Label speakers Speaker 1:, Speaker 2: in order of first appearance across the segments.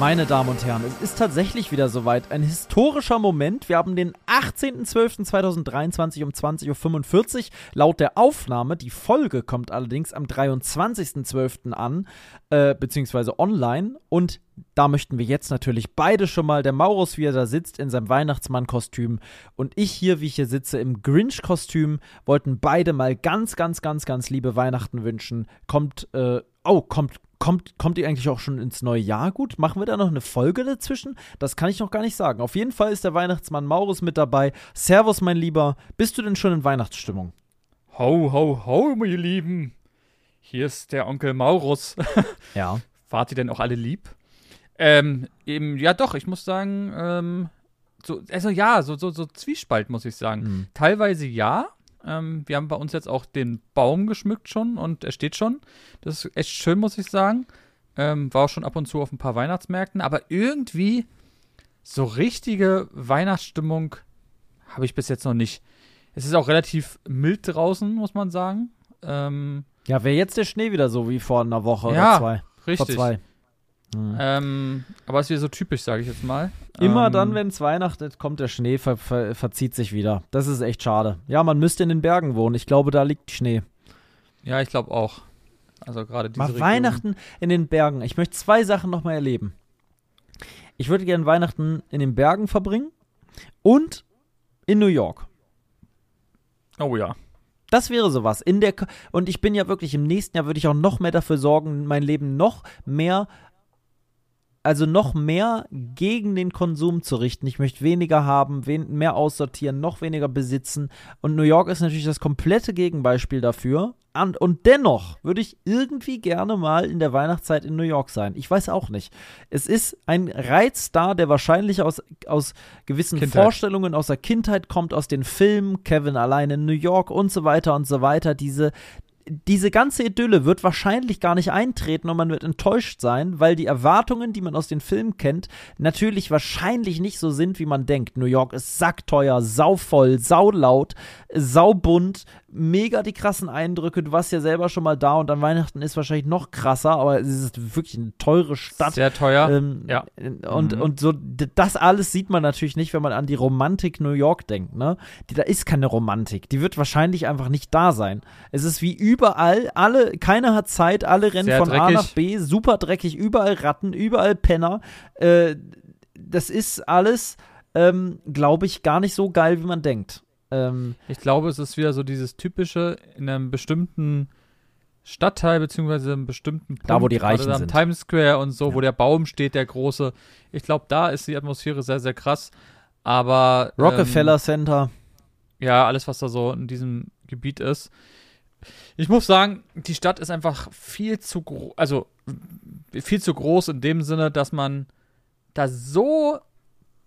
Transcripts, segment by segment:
Speaker 1: Meine Damen und Herren, es ist tatsächlich wieder soweit. Ein historischer Moment. Wir haben den 18.12.2023 um 20.45 Uhr laut der Aufnahme. Die Folge kommt allerdings am 23.12. an, äh, beziehungsweise online. Und da möchten wir jetzt natürlich beide schon mal, der Maurus, wie er da sitzt, in seinem Weihnachtsmann-Kostüm und ich hier, wie ich hier sitze, im Grinch-Kostüm, wollten beide mal ganz, ganz, ganz, ganz liebe Weihnachten wünschen. Kommt, äh, oh, kommt, Kommt, kommt ihr eigentlich auch schon ins neue Jahr gut? Machen wir da noch eine Folge dazwischen? Das kann ich noch gar nicht sagen. Auf jeden Fall ist der Weihnachtsmann Maurus mit dabei. Servus, mein Lieber. Bist du denn schon in Weihnachtsstimmung?
Speaker 2: Ho, ho, ho, meine Lieben. Hier ist der Onkel Maurus.
Speaker 1: Ja.
Speaker 2: Wart ihr denn auch alle lieb? Ähm, eben, ja doch, ich muss sagen, ähm, so, also ja, so, so, so Zwiespalt, muss ich sagen.
Speaker 1: Mhm.
Speaker 2: Teilweise ja. Ähm, wir haben bei uns jetzt auch den Baum geschmückt schon und er steht schon. Das ist echt schön, muss ich sagen. Ähm, war auch schon ab und zu auf ein paar Weihnachtsmärkten, aber irgendwie so richtige Weihnachtsstimmung habe ich bis jetzt noch nicht. Es ist auch relativ mild draußen, muss man sagen. Ähm,
Speaker 1: Ja, wäre jetzt der Schnee wieder so wie vor einer Woche
Speaker 2: Ja,
Speaker 1: oder zwei?
Speaker 2: richtig.
Speaker 1: Vor zwei. Mhm.
Speaker 2: Ähm, aber es ist wieder so typisch, sage ich jetzt mal.
Speaker 1: Immer
Speaker 2: ähm,
Speaker 1: dann, wenn es weihnachtet, kommt der Schnee, ver ver verzieht sich wieder. Das ist echt schade. Ja, man müsste in den Bergen wohnen. Ich glaube, da liegt Schnee.
Speaker 2: Ja, ich glaube auch. Also gerade diese
Speaker 1: Mal
Speaker 2: Region.
Speaker 1: Weihnachten in den Bergen. Ich möchte zwei Sachen nochmal erleben. Ich würde gerne Weihnachten in den Bergen verbringen und in New York.
Speaker 2: Oh ja.
Speaker 1: Das wäre sowas. In der und ich bin ja wirklich im nächsten Jahr würde ich auch noch mehr dafür sorgen, mein Leben noch mehr also noch mehr gegen den Konsum zu richten. Ich möchte weniger haben, wen mehr aussortieren, noch weniger besitzen. Und New York ist natürlich das komplette Gegenbeispiel dafür. Und, und dennoch würde ich irgendwie gerne mal in der Weihnachtszeit in New York sein. Ich weiß auch nicht. Es ist ein Reiz da, der wahrscheinlich aus, aus gewissen
Speaker 2: Kindheit.
Speaker 1: Vorstellungen aus der Kindheit kommt, aus den Filmen, Kevin allein in New York und so weiter und so weiter. Diese, diese ganze Idylle wird wahrscheinlich gar nicht eintreten und man wird enttäuscht sein, weil die Erwartungen, die man aus den Filmen kennt, natürlich wahrscheinlich nicht so sind, wie man denkt. New York ist sackteuer, sauvoll, saulaut, saubunt, mega die krassen Eindrücke. Du warst ja selber schon mal da und an Weihnachten ist wahrscheinlich noch krasser, aber es ist wirklich eine teure Stadt.
Speaker 2: Sehr teuer.
Speaker 1: Ähm,
Speaker 2: ja.
Speaker 1: Und,
Speaker 2: Mhm.
Speaker 1: und so, das alles sieht man natürlich nicht, wenn man an die Romantik New York denkt, ne? Die, da ist keine Romantik. Die wird wahrscheinlich einfach nicht da sein. Es ist wie überall, alle, keiner hat Zeit, alle rennen
Speaker 2: Sehr
Speaker 1: von A
Speaker 2: dreckig.
Speaker 1: nach B, super dreckig, überall Ratten, überall Penner. Äh, das ist alles, ähm, glaube ich, gar nicht so geil, wie man denkt. Ähm,
Speaker 2: Ich glaube, es ist wieder so dieses typische in einem bestimmten Stadtteil beziehungsweise einem bestimmten Punkt,
Speaker 1: Da, wo die Reichen
Speaker 2: also
Speaker 1: sind.
Speaker 2: Times Square und so,
Speaker 1: Ja.
Speaker 2: wo der Baum steht, der große. Ich glaube, da ist die Atmosphäre sehr, sehr krass. Aber
Speaker 1: Rockefeller Center.
Speaker 2: Ähm, ja, alles, was da so in diesem Gebiet ist. Ich muss sagen, die Stadt ist einfach viel zu groß, also viel zu groß in dem Sinne, dass man da so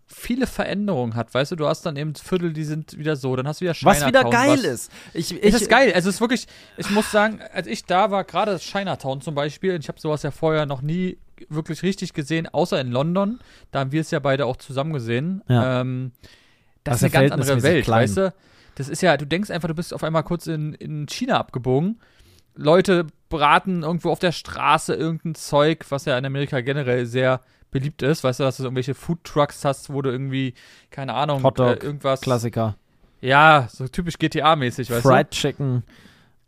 Speaker 2: viele Veränderungen hat. Weißt du, du hast dann eben Viertel, die sind wieder so, dann hast du wieder
Speaker 1: Was wieder
Speaker 2: Chinatown,
Speaker 1: geil
Speaker 2: was-
Speaker 1: ist. Ich, ich,
Speaker 2: es ist geil. Also es ist wirklich, ich muss sagen, als ich da war, gerade Chinatown zum Beispiel, ich habe sowas ja vorher noch nie wirklich richtig gesehen, außer in London. Da haben wir es ja beide auch zusammen gesehen.
Speaker 1: Ja.
Speaker 2: Ähm,
Speaker 1: Das
Speaker 2: das,
Speaker 1: ist
Speaker 2: eine ganz andere Welt,
Speaker 1: klein.
Speaker 2: weißt du? Das ist ja, du denkst einfach, du bist auf einmal kurz in, in China abgebogen. Leute braten irgendwo auf der Straße irgendein Zeug, was ja in Amerika generell sehr beliebt ist. Weißt du, dass du irgendwelche Foodtrucks hast, wo du irgendwie, keine Ahnung,
Speaker 1: Hotdog,
Speaker 2: äh, irgendwas.
Speaker 1: Klassiker.
Speaker 2: Ja, so typisch GTA-mäßig, weißt
Speaker 1: Fried Chicken.
Speaker 2: du?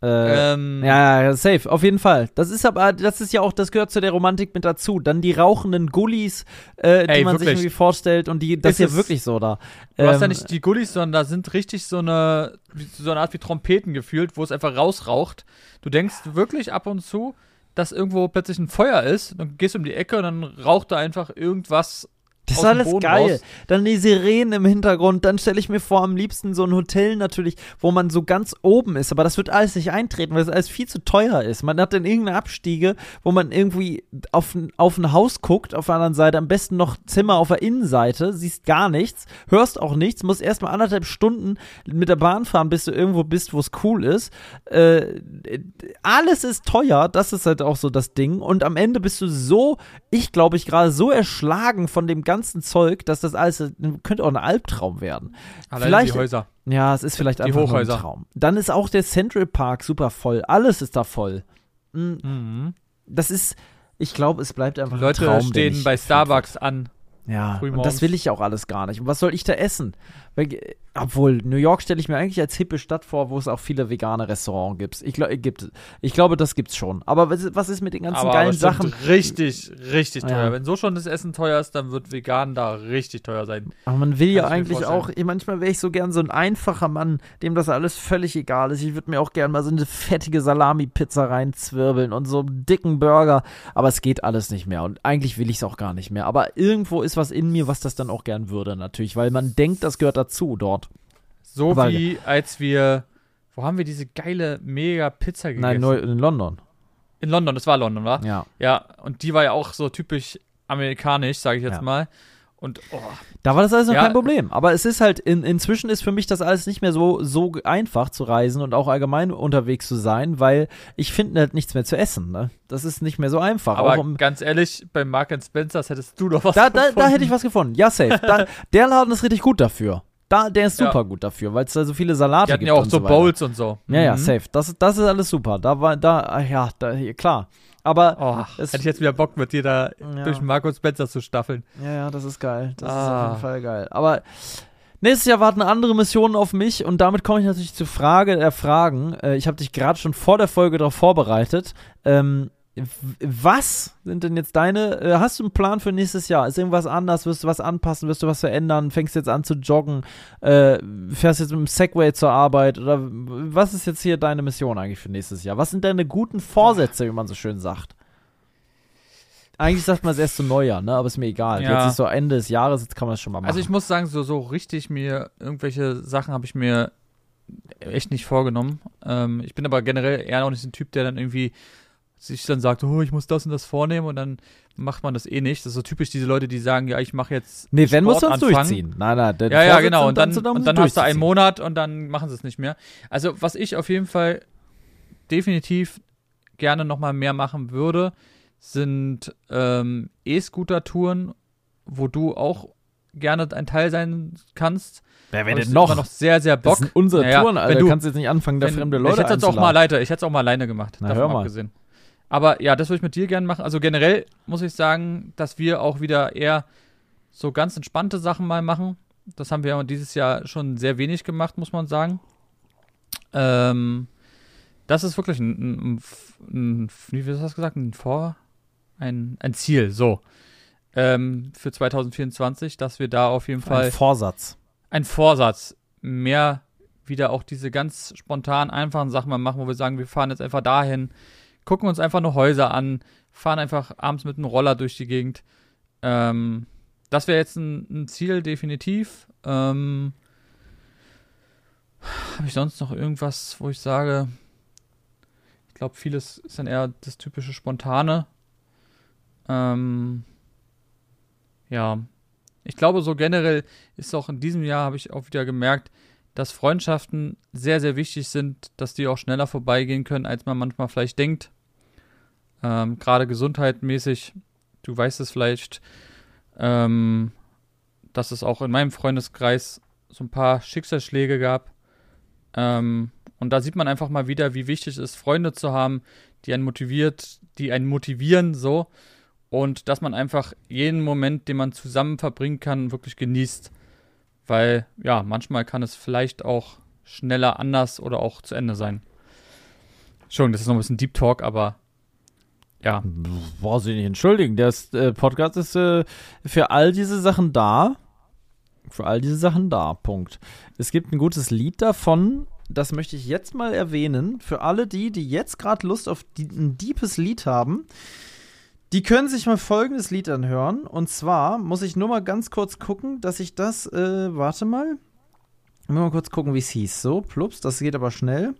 Speaker 1: Äh,
Speaker 2: Ähm,
Speaker 1: Ja, ja, safe, auf jeden Fall. Das ist aber, das ist ja auch, das gehört zu der Romantik mit dazu. Dann die rauchenden Gullis, äh, die
Speaker 2: Ey,
Speaker 1: man sich
Speaker 2: wirklich.
Speaker 1: irgendwie vorstellt und die, das ist ja wirklich so da.
Speaker 2: Du hast ja
Speaker 1: Ähm,
Speaker 2: nicht die Gullis, sondern da sind richtig so eine, so eine Art wie Trompeten gefühlt, wo es einfach rausraucht. Du denkst wirklich ab und zu, dass irgendwo plötzlich ein Feuer ist, dann gehst du um die Ecke und dann raucht da einfach irgendwas
Speaker 1: Das ist alles geil.
Speaker 2: raus.
Speaker 1: Dann die Sirenen im Hintergrund. Dann stelle ich mir vor, am liebsten so ein Hotel natürlich, wo man so ganz oben ist. Aber das wird alles nicht eintreten, weil es alles viel zu teuer ist. Man hat dann irgendeine Abstiege, wo man irgendwie auf, ein- auf ein Haus guckt, auf der anderen Seite am besten noch Zimmer auf der Innenseite, siehst gar nichts, hörst auch nichts, musst erstmal anderthalb Stunden mit der Bahn fahren, bis du irgendwo bist, wo es cool ist. Äh, alles ist teuer, das ist halt auch so das Ding. Und am Ende bist du so, ich glaube ich, gerade so erschlagen von dem ganzen Zeug, dass das alles könnte auch ein Albtraum werden.
Speaker 2: Alleine
Speaker 1: Vielleicht-
Speaker 2: die Häuser.
Speaker 1: Ja, es ist vielleicht
Speaker 2: Die
Speaker 1: einfach nur ein
Speaker 2: Hochhäuser.
Speaker 1: Traum. Dann ist auch der Central Park super voll. Alles ist da voll. Mm,
Speaker 2: Mhm.
Speaker 1: Das ist, ich glaube, es bleibt einfach
Speaker 2: Leute
Speaker 1: ein Traum. der
Speaker 2: stehen bei Starbucks an.
Speaker 1: Ja, und das will ich auch alles gar nicht. Und was soll ich da essen? Äh, obwohl, New York stelle ich mir eigentlich als hippe Stadt vor, wo es auch viele vegane Restaurants gibt. Ich, glaub, äh, gibt. ich glaube, das gibt's schon. Aber was, ist mit den ganzen
Speaker 2: aber
Speaker 1: geilen
Speaker 2: bestimmt
Speaker 1: Sachen?
Speaker 2: richtig, richtig
Speaker 1: Ja.
Speaker 2: teuer. Wenn so schon das Essen teuer ist, dann wird vegan da richtig teuer sein.
Speaker 1: Aber man will ja
Speaker 2: Kann mir
Speaker 1: eigentlich auch, manchmal wäre ich so gern so ein einfacher Mann, dem das alles völlig egal ist. Ich würde mir auch gern mal so eine fettige Salami-Pizza reinzwirbeln und so einen dicken Burger. Aber es geht alles nicht mehr. Und eigentlich will ich es auch gar nicht mehr. Aber irgendwo ist was in mir, was das dann auch gern würde, natürlich. Weil man denkt, das gehört dazu dort.
Speaker 2: So
Speaker 1: Weil-
Speaker 2: wie als wir, wo haben wir diese geile mega Pizza gegessen?
Speaker 1: Nein, nur in London.
Speaker 2: In London, das war London, war?
Speaker 1: Ja.
Speaker 2: Ja, und die war ja auch so typisch amerikanisch, sage ich jetzt
Speaker 1: Ja.
Speaker 2: mal. Und oh,
Speaker 1: Da war das alles noch
Speaker 2: Ja.
Speaker 1: kein Problem. Aber es ist halt, in, inzwischen ist für mich das alles nicht mehr so, so einfach zu reisen und auch allgemein unterwegs zu sein, weil ich finde halt nichts mehr zu essen. Ne? Das ist nicht mehr so einfach.
Speaker 2: aber
Speaker 1: um,
Speaker 2: ganz ehrlich, bei Mark Spencers hättest du doch was
Speaker 1: da, da, da
Speaker 2: gefunden.
Speaker 1: hätte ich was gefunden. Ja, safe. Da, der Laden ist richtig gut dafür. Da, der ist
Speaker 2: Ja.
Speaker 1: super gut dafür, weil es da so viele Salate
Speaker 2: Die hatten
Speaker 1: gibt.
Speaker 2: ja auch so
Speaker 1: so.
Speaker 2: Bowls und so.
Speaker 1: Ja, ja,
Speaker 2: Mhm.
Speaker 1: safe. Das, das ist alles super. Da war, da, ah, ja, da, klar. Aber,
Speaker 2: Oh,
Speaker 1: Es-
Speaker 2: hätte ich jetzt wieder Bock, mit dir da
Speaker 1: Ja.
Speaker 2: durch Marco Spencer zu staffeln.
Speaker 1: ja, ja, das ist geil. Das ist
Speaker 2: Ah.
Speaker 1: auf jeden Fall geil. Aber nächstes Jahr warten andere Missionen auf mich und damit komme ich natürlich zur Frage der Fragen. Äh, ich habe dich gerade schon vor der Folge darauf vorbereitet. Ähm, was sind denn jetzt deine, äh, hast du einen Plan für nächstes Jahr? Ist irgendwas anders? Wirst du was anpassen? Wirst du was verändern? Fängst jetzt an zu joggen? Äh, fährst jetzt mit dem Segway zur Arbeit? Oder was ist jetzt hier deine Mission eigentlich für nächstes Jahr? Was sind deine guten Vorsätze, wie man so schön sagt? Eigentlich sagt man es erst zu Neujahr, ne? Aber ist mir egal.
Speaker 2: Ja.
Speaker 1: Jetzt ist so Ende des Jahres, jetzt kann man es schon mal machen.
Speaker 2: Also ich muss sagen, so, so richtig mir, irgendwelche Sachen habe ich mir echt nicht vorgenommen. Ähm, ich bin aber generell eher auch nicht so ein Typ, der dann irgendwie sich dann sagt, oh, ich muss das und das vornehmen und dann macht man das eh nicht. Das ist so typisch diese Leute, die sagen, ja, ich mache jetzt
Speaker 1: nee, wenn musst du
Speaker 2: anfangen.
Speaker 1: durchziehen. Nein, nein. der
Speaker 2: Ja, ja, genau. Und dann,
Speaker 1: so, da
Speaker 2: und dann hast du einen. Monat und dann machen sie es nicht mehr. Also, was ich auf jeden Fall definitiv gerne nochmal mehr machen würde, sind ähm, E-Scooter-Touren, wo du auch gerne ein Teil sein kannst.
Speaker 1: Wer wäre denn noch?
Speaker 2: noch sehr, sehr Bock.
Speaker 1: Das sind unsere
Speaker 2: Naja,
Speaker 1: Touren, Alter.
Speaker 2: wenn
Speaker 1: Du kannst jetzt nicht anfangen, da fremde Leute
Speaker 2: Ich hätte es auch mal alleine, ich hätte es auch mal alleine gemacht.
Speaker 1: Na,
Speaker 2: davon
Speaker 1: hör mal.
Speaker 2: abgesehen. Aber ja, das würde ich mit dir gerne machen. Also generell muss ich sagen, dass wir auch wieder eher so ganz entspannte Sachen mal machen. Das haben wir dieses Jahr schon sehr wenig gemacht, muss man sagen. Ähm, das ist wirklich ein, ein, ein, ein wie hast du das gesagt? Ein Vor, ein, ein Ziel, so. Ähm, für 2024, dass wir da auf jeden Fall
Speaker 1: Ein Vorsatz.
Speaker 2: ein Vorsatz, mehr wieder auch diese ganz spontan einfachen Sachen mal machen, wo wir sagen, wir fahren jetzt einfach dahin, gucken uns einfach nur Häuser an, fahren einfach abends mit einem Roller durch die Gegend. Ähm, das wäre jetzt ein, ein Ziel, definitiv. Ähm, Habe ich sonst noch irgendwas, wo ich sage, ich glaube, vieles ist dann eher das typische Spontane. Ähm, ja, ich glaube, so generell ist auch in diesem Jahr, habe ich auch wieder gemerkt, dass Freundschaften sehr, sehr wichtig sind, dass die auch schneller vorbeigehen können, als man manchmal vielleicht denkt. Ähm, Gerade gesundheitmäßig, du weißt es vielleicht, ähm, dass es auch in meinem Freundeskreis so ein paar Schicksalsschläge gab. Ähm, und da sieht man einfach mal wieder, wie wichtig es ist, Freunde zu haben, die einen motiviert, die einen motivieren, so. Und dass man einfach jeden Moment, den man zusammen verbringen kann, wirklich genießt. Weil, ja, manchmal kann es vielleicht auch schneller anders oder auch zu Ende sein. Entschuldigung, das ist noch ein bisschen Deep Talk, aber ja.
Speaker 1: Brauchst du nicht entschuldigen. Der äh, Podcast ist äh, für all diese Sachen da. Für all diese Sachen da. Punkt. Es gibt ein gutes Lied davon. Das möchte ich jetzt mal erwähnen. Für alle die, die jetzt gerade Lust auf die, ein deepes Lied haben. Die können sich mal folgendes Lied anhören. Und zwar muss ich nur mal ganz kurz gucken, dass ich das, äh, warte mal. Mal kurz gucken, wie es hieß. So, plups, das geht aber schnell.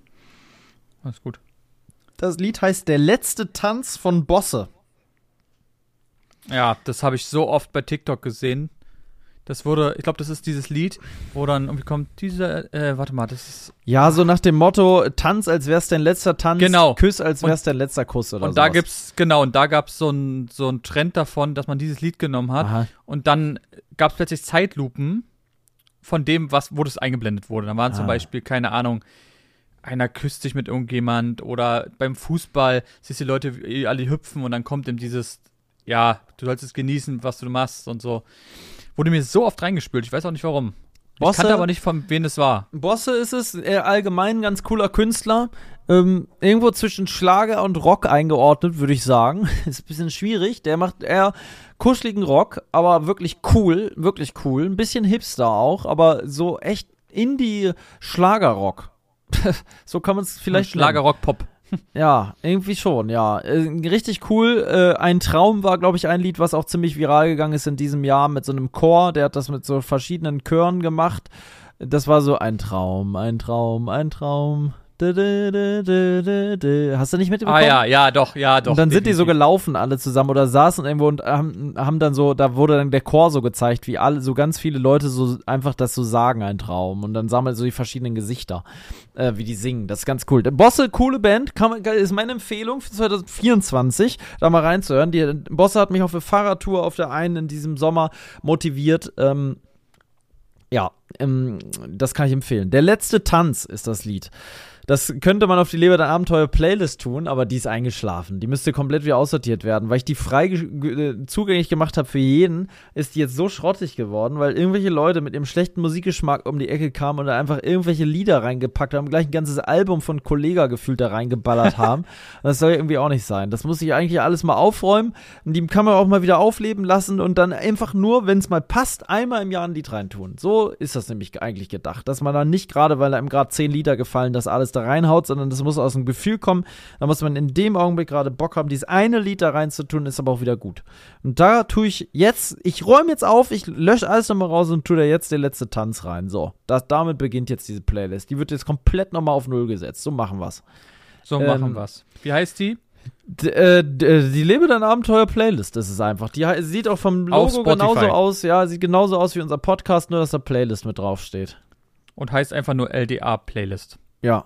Speaker 2: Alles gut.
Speaker 1: Das Lied heißt Der letzte Tanz von Bosse.
Speaker 2: Ja, das habe ich so oft bei TikTok gesehen. Das wurde, ich glaube, das ist dieses Lied, wo dann irgendwie kommt dieser, äh, warte mal, das ist.
Speaker 1: Ja, so nach dem Motto, Tanz, als wär's dein letzter Tanz,
Speaker 2: Genau.
Speaker 1: Küss, als wär's
Speaker 2: Und-
Speaker 1: dein letzter Kuss oder
Speaker 2: und da
Speaker 1: sowas.
Speaker 2: gibt's, genau, und da gab's so einen so einen Trend davon, dass man dieses Lied genommen hat.
Speaker 1: Aha.
Speaker 2: Und dann gab's plötzlich Zeitlupen von dem, was, wo das eingeblendet wurde. Da waren zum
Speaker 1: Ah.
Speaker 2: Beispiel, keine Ahnung, einer küsst sich mit irgendjemand oder beim Fußball siehst du die Leute wie alle hüpfen und dann kommt eben dieses, ja, du sollst es genießen, was du machst und so. Wurde mir so oft reingespült, ich weiß auch nicht warum. Ich
Speaker 1: Bosse-
Speaker 2: kannte aber nicht, von wem es war.
Speaker 1: Bosse ist es, äh, allgemein ein ganz cooler Künstler. Ähm, irgendwo zwischen Schlager und Rock eingeordnet, würde ich sagen. Ist ein bisschen schwierig. Der macht eher kuscheligen Rock, aber wirklich cool, wirklich cool. Ein bisschen Hipster auch, aber so echt Indie-Schlagerrock. so kann man es vielleicht nennen.
Speaker 2: Schlagerrock Pop.
Speaker 1: Ja, irgendwie schon, ja. Äh, richtig cool. Äh, ein Traum war, glaube ich, ein Lied, was auch ziemlich viral gegangen ist in diesem Jahr mit so einem Chor. Der hat das mit so verschiedenen Chören gemacht. Das war so ein Traum, ein Traum, ein Traum. Hast du nicht mitbekommen?
Speaker 2: Ah ja, ja, doch, ja, doch.
Speaker 1: und dann sind die so
Speaker 2: definitiv.
Speaker 1: gelaufen alle zusammen oder saßen irgendwo und haben, haben dann so, da wurde dann der Chor so gezeigt, wie alle, so ganz viele Leute so einfach das so sagen, ein Traum. Und dann sammeln so die verschiedenen Gesichter, äh, wie die singen. Das ist ganz cool. Bosse, coole Band, kann ist meine Empfehlung für 2024, da mal reinzuhören. Die Bosse hat mich auf eine Fahrradtour auf der einen in diesem Sommer motiviert. Ähm, ja, ähm, das kann ich empfehlen. Der letzte Tanz ist das Lied. Das könnte man auf die Leber der Abenteuer Playlist tun, aber die ist eingeschlafen. Die müsste komplett wieder aussortiert werden. Weil ich die frei ge- äh, zugänglich gemacht habe für jeden, ist die jetzt so schrottig geworden, weil irgendwelche Leute mit ihrem schlechten Musikgeschmack um die Ecke kamen und da einfach irgendwelche Lieder reingepackt haben, gleich ein ganzes Album von Kollega gefühlt da reingeballert haben. Das soll ja irgendwie auch nicht sein. Das muss ich eigentlich alles mal aufräumen. Und die kann man auch mal wieder aufleben lassen und dann einfach nur, wenn es mal passt, einmal im Jahr ein Lied reintun. So ist das nämlich eigentlich gedacht. Dass man dann nicht gerade, weil einem gerade zehn Lieder gefallen, das alles da reinhaut, sondern das muss aus dem Gefühl kommen. Da muss man in dem Augenblick gerade Bock haben, dieses eine Lied da reinzutun, ist aber auch wieder gut. Und da tue ich jetzt, ich räume jetzt auf, ich lösche alles nochmal raus und tue da jetzt den letzten Tanz rein. So, das, damit beginnt jetzt diese Playlist. Die wird jetzt komplett nochmal auf Null gesetzt. So machen wir's.
Speaker 2: So
Speaker 1: ähm,
Speaker 2: machen wir's. Wie heißt die?
Speaker 1: D äh, äh, die Lebe dein Abenteuer Playlist, das ist einfach. Die sieht auch vom Logo genauso aus. Ja, sieht genauso aus wie unser Podcast, nur dass da Playlist mit draufsteht.
Speaker 2: Und heißt einfach nur LDA Playlist.
Speaker 1: Ja.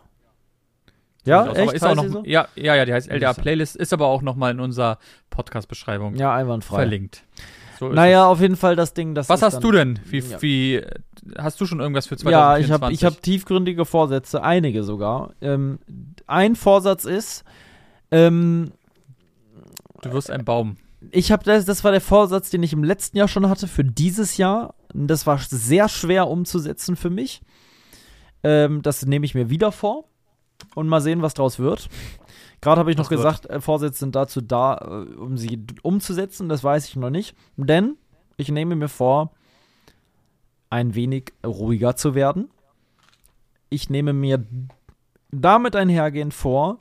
Speaker 1: Ja,
Speaker 2: aus,
Speaker 1: echt?
Speaker 2: ist auch noch,
Speaker 1: so?
Speaker 2: ja, ja, ja, die heißt LDA. Playlist, ist aber auch nochmal in unserer Podcast-Beschreibung
Speaker 1: Ja, einwandfrei.
Speaker 2: verlinkt. So
Speaker 1: Naja, auf jeden Fall das Ding, das.
Speaker 2: Was hast
Speaker 1: dann,
Speaker 2: du denn? Wie,
Speaker 1: Ja.
Speaker 2: wie, hast du schon irgendwas für
Speaker 1: Ja,
Speaker 2: 2024?
Speaker 1: ich habe ich hab tiefgründige Vorsätze, einige sogar. Ähm, ein Vorsatz ist, ähm,
Speaker 2: Du wirst ein Baum.
Speaker 1: ich habe das, das war der Vorsatz, den ich im letzten Jahr schon hatte für dieses Jahr. Das war sehr schwer umzusetzen für mich. Ähm, das nehme ich mir wieder vor und mal sehen, was draus wird. Gerade habe ich noch
Speaker 2: wird?
Speaker 1: gesagt, äh, Vorsätze sind dazu da, äh, um sie umzusetzen. Das weiß ich noch nicht. Denn ich nehme mir vor, ein wenig ruhiger zu werden. Ich nehme mir damit einhergehend vor,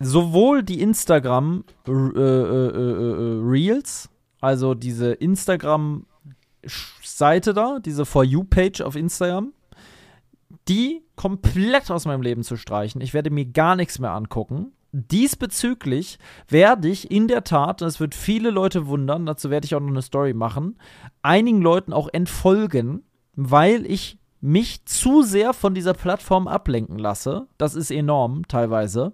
Speaker 1: sowohl die Instagram äh, äh, äh, äh, Reels, also diese Instagram-Seite da, diese For You-Page auf Instagram, die komplett aus meinem Leben zu streichen. Ich werde mir gar nichts mehr angucken. Diesbezüglich werde ich in der Tat, das wird viele Leute wundern, dazu werde ich auch noch eine Story machen, einigen Leuten auch entfolgen, weil ich mich zu sehr von dieser Plattform ablenken lasse. Das ist enorm teilweise.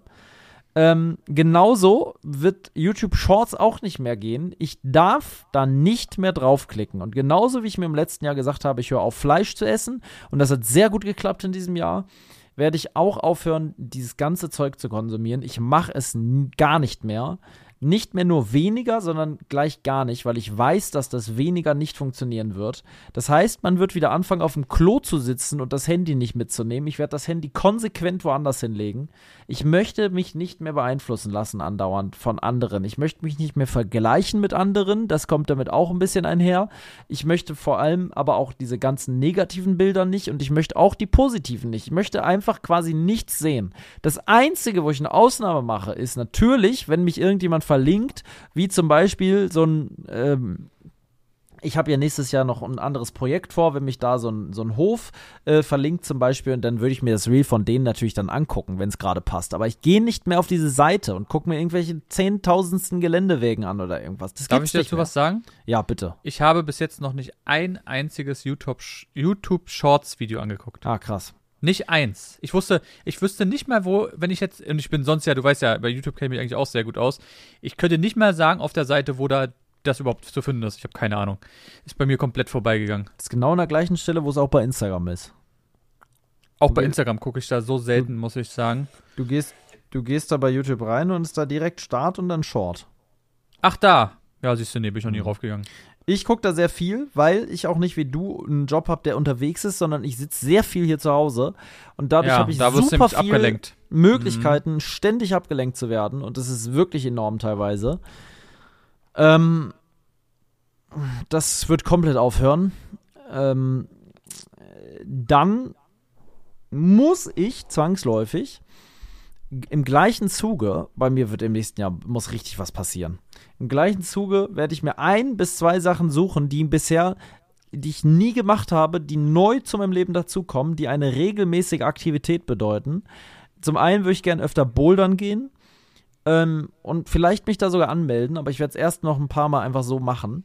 Speaker 1: Ähm, genauso wird YouTube Shorts auch nicht mehr gehen. Ich darf da nicht mehr draufklicken. Und genauso wie ich mir im letzten Jahr gesagt habe, ich höre auf, Fleisch zu essen, und das hat sehr gut geklappt in diesem Jahr, werde ich auch aufhören, dieses ganze Zeug zu konsumieren. Ich mache es gar nicht mehr. Nicht mehr nur weniger, sondern gleich gar nicht, weil ich weiß, dass das weniger nicht funktionieren wird. Das heißt, man wird wieder anfangen, auf dem Klo zu sitzen und das Handy nicht mitzunehmen. Ich werde das Handy konsequent woanders hinlegen. Ich möchte mich nicht mehr beeinflussen lassen andauernd von anderen. Ich möchte mich nicht mehr vergleichen mit anderen. Das kommt damit auch ein bisschen einher. Ich möchte vor allem aber auch diese ganzen negativen Bilder nicht und ich möchte auch die positiven nicht. Ich möchte einfach quasi nichts sehen. Das Einzige, wo ich eine Ausnahme mache, ist natürlich, wenn mich irgendjemand verlinkt, wie zum Beispiel so ein ähm, ich habe ja nächstes Jahr noch ein anderes Projekt vor, wenn mich da so ein, so ein Hof äh, verlinkt zum Beispiel, und dann würde ich mir das Reel von denen natürlich dann angucken, wenn es gerade passt. Aber ich gehe nicht mehr auf diese Seite und gucke mir irgendwelche zehntausendsten Geländewegen an oder irgendwas. Das
Speaker 2: Darf ich dazu
Speaker 1: mehr.
Speaker 2: was sagen?
Speaker 1: Ja, bitte.
Speaker 2: Ich habe bis jetzt noch nicht ein einziges YouTube, YouTube Shorts Video angeguckt.
Speaker 1: Ah, krass.
Speaker 2: Nicht eins. Ich wusste, ich wüsste nicht mal, wo, wenn ich jetzt, und ich bin sonst ja, du weißt ja, bei YouTube kenne ich mich eigentlich auch sehr gut aus. Ich könnte nicht mal sagen auf der Seite, wo da das überhaupt zu finden ist. Ich habe keine Ahnung. Ist bei mir komplett vorbeigegangen.
Speaker 1: Das ist genau an der gleichen Stelle, wo es auch bei Instagram ist.
Speaker 2: Auch
Speaker 1: Du
Speaker 2: bei Instagram gucke ich da so selten, muss ich sagen.
Speaker 1: Du gehst, du gehst da bei YouTube rein und ist da direkt Start und dann Short.
Speaker 2: Ach, da. Ja, siehst du, nee, bin ich noch nie
Speaker 1: Mhm.
Speaker 2: raufgegangen.
Speaker 1: Ich gucke da sehr viel, weil ich auch nicht wie du einen Job habe, der unterwegs ist, sondern ich sitze sehr viel hier zu Hause und dadurch
Speaker 2: ja,
Speaker 1: habe ich
Speaker 2: da
Speaker 1: super
Speaker 2: nämlich
Speaker 1: viel
Speaker 2: abgelenkt.
Speaker 1: Möglichkeiten, ständig abgelenkt zu werden und das ist wirklich enorm teilweise. Ähm, das wird komplett aufhören. Ähm, dann muss ich zwangsläufig im gleichen Zuge, bei mir wird im nächsten Jahr, muss richtig was passieren. Im gleichen Zuge werde ich mir ein bis zwei Sachen suchen, die bisher, die ich nie gemacht habe, die neu zu meinem Leben dazukommen, die eine regelmäßige Aktivität bedeuten. Zum einen würde ich gerne öfter bouldern gehen ähm, und vielleicht mich da sogar anmelden, aber ich werde es erst noch ein paar Mal einfach so machen,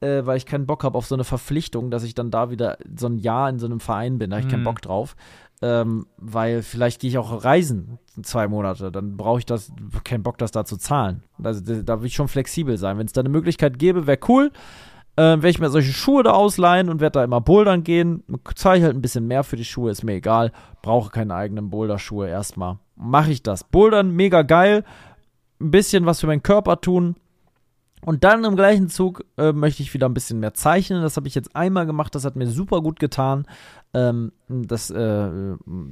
Speaker 1: äh, weil ich keinen Bock habe auf so eine Verpflichtung, dass ich dann da wieder so ein Jahr in so einem Verein bin. Da habe ich keinen
Speaker 2: Mhm.
Speaker 1: Bock drauf. Ähm, weil vielleicht gehe ich auch reisen zwei Monate, dann brauche ich das, keinen Bock, das da zu zahlen. Also da, da will ich schon flexibel sein. Wenn es da eine Möglichkeit gäbe, wäre cool. Ähm, werde ich mir solche Schuhe da ausleihen und werde da immer bouldern gehen. Zahle ich halt ein bisschen mehr für die Schuhe, ist mir egal. Brauche keine eigenen Boulderschuhe erstmal. Mache ich das. Bouldern, mega geil. Ein bisschen was für meinen Körper tun. Und dann im gleichen Zug äh, möchte ich wieder ein bisschen mehr zeichnen. Das habe ich jetzt einmal gemacht, das hat mir super gut getan. Ähm, das äh,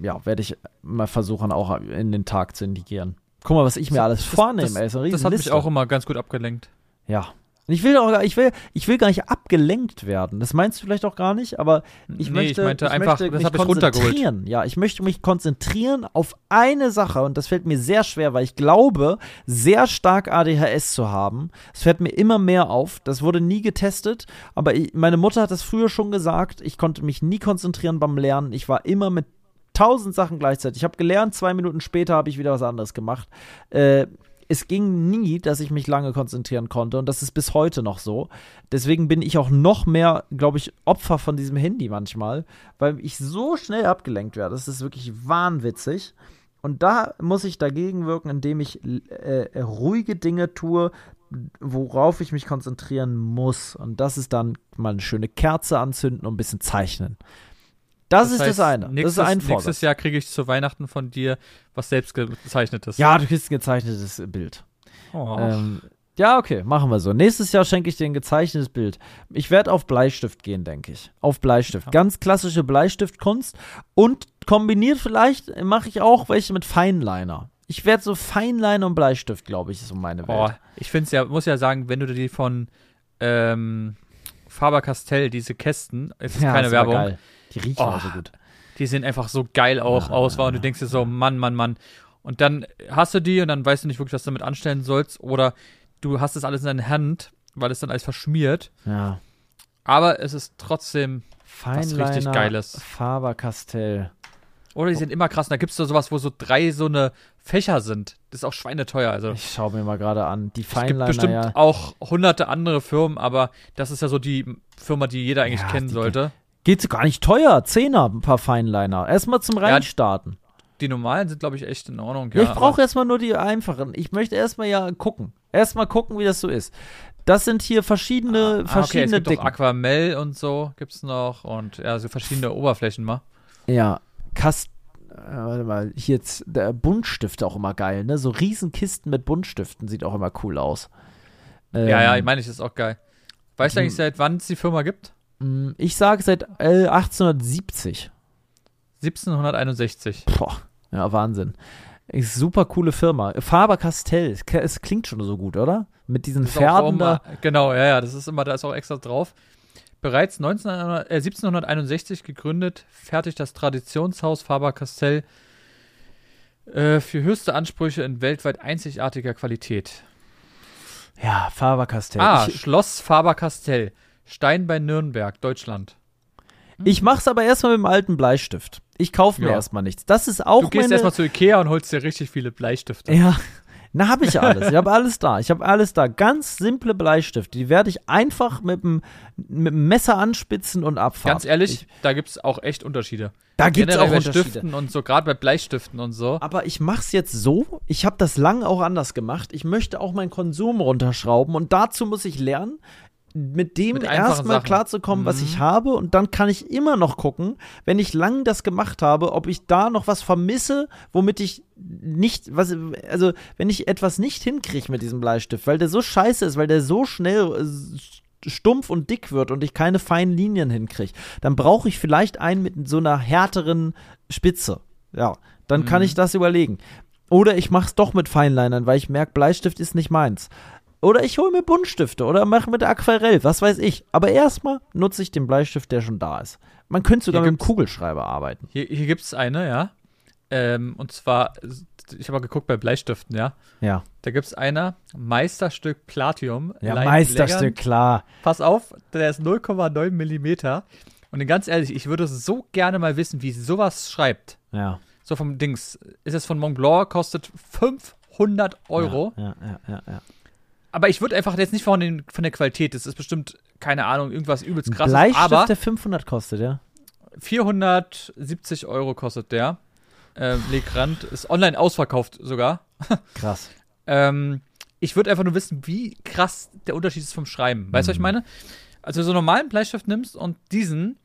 Speaker 1: ja, werde ich mal versuchen, auch in den Tag zu integrieren. Guck mal, was ich mir alles
Speaker 2: Das-
Speaker 1: vornehme.
Speaker 2: das-
Speaker 1: ey, eine
Speaker 2: Das hat mich auch immer ganz gut abgelenkt.
Speaker 1: Ja. Und Ich will, auch, gar- ich, will, ich will gar nicht abgelenkt werden. Das meinst du vielleicht auch gar nicht, aber ich
Speaker 2: Nee,
Speaker 1: möchte,
Speaker 2: ich meinte einfach,
Speaker 1: möchte
Speaker 2: das
Speaker 1: mich
Speaker 2: ich
Speaker 1: konzentrieren. Ja, ich möchte mich konzentrieren auf eine Sache und das fällt mir sehr schwer, weil ich glaube, sehr stark ADHS zu haben. Es fällt mir immer mehr auf. Das wurde nie getestet, aber ich, meine Mutter hat das früher schon gesagt. Ich konnte mich nie konzentrieren beim Lernen. Ich war immer mit tausend Sachen gleichzeitig. Ich habe gelernt, zwei Minuten später habe ich wieder was anderes gemacht. Äh, es ging nie, dass ich mich lange konzentrieren konnte und das ist bis heute noch so. Deswegen bin ich auch noch mehr, glaube ich, Opfer von diesem Handy manchmal, weil ich so schnell abgelenkt werde. Das ist wirklich wahnwitzig. Und da muss ich dagegen wirken, indem ich äh, ruhige Dinge tue, worauf ich mich konzentrieren muss. Und das ist dann mal eine schöne Kerze anzünden und ein bisschen zeichnen. Das, ist
Speaker 2: heißt,
Speaker 1: das eine.
Speaker 2: Nächstes,
Speaker 1: das ist ein
Speaker 2: nächstes. Jahr kriege ich zu Weihnachten von dir was selbstgezeichnetes.
Speaker 1: Ja, du kriegst ein gezeichnetes Bild.
Speaker 2: Oh.
Speaker 1: Ähm, ja, okay, machen wir so. Nächstes Jahr schenke ich dir ein gezeichnetes Bild. Ich werde auf Bleistift gehen, denke ich. Auf Bleistift.
Speaker 2: Ja.
Speaker 1: Ganz klassische Bleistiftkunst. Und kombiniert vielleicht mache ich auch welche mit Feinliner. Ich werde so Feinliner und Bleistift, glaube ich, ist so meine
Speaker 2: Oh,
Speaker 1: Welt.
Speaker 2: ich finde es ja, muss ja sagen, wenn du dir die von ähm, Faber Castell, diese Kästen, es ist keine
Speaker 1: das war
Speaker 2: Werbung,
Speaker 1: Geil. Die riechen
Speaker 2: Oh.
Speaker 1: auch so gut.
Speaker 2: die sehen einfach so geil auch
Speaker 1: Ja,
Speaker 2: aus,
Speaker 1: ja,
Speaker 2: und du denkst dir so, Mann, Mann, Mann. Und dann hast du die und dann weißt du nicht wirklich, was du damit anstellen sollst. Oder du hast das alles in deiner Hand, weil es dann alles verschmiert.
Speaker 1: Ja.
Speaker 2: Aber es ist trotzdem,
Speaker 1: Feinliner,
Speaker 2: richtig Geiles.
Speaker 1: Faber Castell.
Speaker 2: oder die sind immer krass. Und da gibt es so sowas, wo so drei so eine Fächer sind. Das ist auch schweineteuer. Also
Speaker 1: Ich schaue mir mal gerade an. Die
Speaker 2: es gibt
Speaker 1: Feinliner,
Speaker 2: bestimmt
Speaker 1: ja.
Speaker 2: auch hunderte andere Firmen, aber das ist ja so die Firma, die jeder eigentlich
Speaker 1: Ja,
Speaker 2: kennen
Speaker 1: die-
Speaker 2: sollte.
Speaker 1: Geht gar nicht teuer. Zehner, ein paar Feinliner. Erstmal zum
Speaker 2: Ja,
Speaker 1: Reinstarten.
Speaker 2: Die normalen sind, glaube ich, echt in Ordnung.
Speaker 1: Ja, ich brauche erstmal nur die einfachen. Ich möchte erstmal ja gucken. Erstmal gucken, wie das so ist. Das sind hier verschiedene,
Speaker 2: Ah, okay, es
Speaker 1: verschiedene
Speaker 2: gibt auch Aquamel und so gibt's noch und ja, so verschiedene Oberflächen mal.
Speaker 1: Ja, Kast. Äh, warte mal, hier jetzt der Buntstift auch immer geil, ne? So Riesenkisten mit Buntstiften sieht auch immer cool aus. Ähm,
Speaker 2: ja, ja, ich meine, das ist auch geil. Weißt du eigentlich, seit wann es die Firma gibt?
Speaker 1: Mh, Ich sage seit äh, 1870.
Speaker 2: 1761.
Speaker 1: Boah, ja, Wahnsinn. Ist super coole Firma. Faber Castell. Es, klingt schon so gut, oder? Mit diesen Pferden da.
Speaker 2: genau, ja, ja, das ist immer, da ist auch extra drauf. Bereits 19, äh, 1761 gegründet, fertigt das Traditionshaus Faber-Castell äh, für höchste Ansprüche in weltweit einzigartiger Qualität.
Speaker 1: Ja, Faber-Castell.
Speaker 2: Ah,
Speaker 1: ich,
Speaker 2: Schloss Faber-Castell. Stein bei Nürnberg, Deutschland.
Speaker 1: ich mach's aber erstmal mit dem alten Bleistift. Ich kaufe mir
Speaker 2: Ja.
Speaker 1: erstmal nichts. Das ist auch
Speaker 2: Du gehst
Speaker 1: meine,
Speaker 2: erstmal zu Ikea und holst dir richtig viele Bleistifte.
Speaker 1: Ja, na habe ich alles. Ich habe alles da. Ich habe alles da. Ganz simple Bleistifte. Die werde ich einfach mit dem, mit dem Messer anspitzen und abfahren.
Speaker 2: Ganz ehrlich,
Speaker 1: Ich,
Speaker 2: da gibt es auch echt Unterschiede.
Speaker 1: da gibt's auch
Speaker 2: Generell bei
Speaker 1: Unterschiede.
Speaker 2: Stiften und so, gerade bei Bleistiften und so.
Speaker 1: Aber ich mache es jetzt so. Ich habe das lang auch anders gemacht. Ich möchte auch meinen Konsum runterschrauben und dazu muss ich lernen, mit dem erstmal klarzukommen, was
Speaker 2: Mhm.
Speaker 1: ich habe und dann kann ich immer noch gucken, wenn ich lang das gemacht habe, ob ich da noch was vermisse, womit ich nicht, was, also wenn ich etwas nicht hinkriege mit diesem Bleistift, weil der so scheiße ist, weil der so schnell äh, stumpf und dick wird und ich keine feinen Linien hinkriege, dann brauche ich vielleicht einen mit so einer härteren Spitze. Ja, dann kann
Speaker 2: Mhm.
Speaker 1: ich das überlegen. Oder ich mache es doch mit Feinlinern, weil ich merke, Bleistift ist nicht meins. Oder ich hole mir Buntstifte oder mache mit Aquarell, was weiß ich. Aber erstmal nutze ich den Bleistift, der schon da ist. Man könnte sogar mit dem
Speaker 2: gibt's-
Speaker 1: Kugelschreiber arbeiten.
Speaker 2: Hier, hier gibt es eine, ja. Ähm, und zwar, ich habe mal geguckt bei Bleistiften, ja.
Speaker 1: Ja,
Speaker 2: Da gibt es einer, Meisterstück Platinum.
Speaker 1: ja Meisterstück, klar.
Speaker 2: Pass auf, der ist 0,9 Millimeter. Und ganz ehrlich, ich würde so gerne mal wissen, wie sowas schreibt.
Speaker 1: Ja.
Speaker 2: So vom Dings. Ist es von Montblanc, kostet 500 Euro.
Speaker 1: Ja, ja, ja, ja.
Speaker 2: Aber ich würde einfach jetzt nicht von, den, von der Qualität, das ist bestimmt, keine Ahnung, irgendwas übelst krasses.
Speaker 1: Bleistift,
Speaker 2: aber
Speaker 1: der 500 kostet, ja.
Speaker 2: 470 Euro kostet der. Ähm, Legrand ist online ausverkauft sogar.
Speaker 1: Krass.
Speaker 2: Ähm, ich würde einfach nur wissen, wie krass der Unterschied ist vom Schreiben. Weißt du, was ich meine? Also, wenn du so einen normalen Bleistift nimmst und diesen,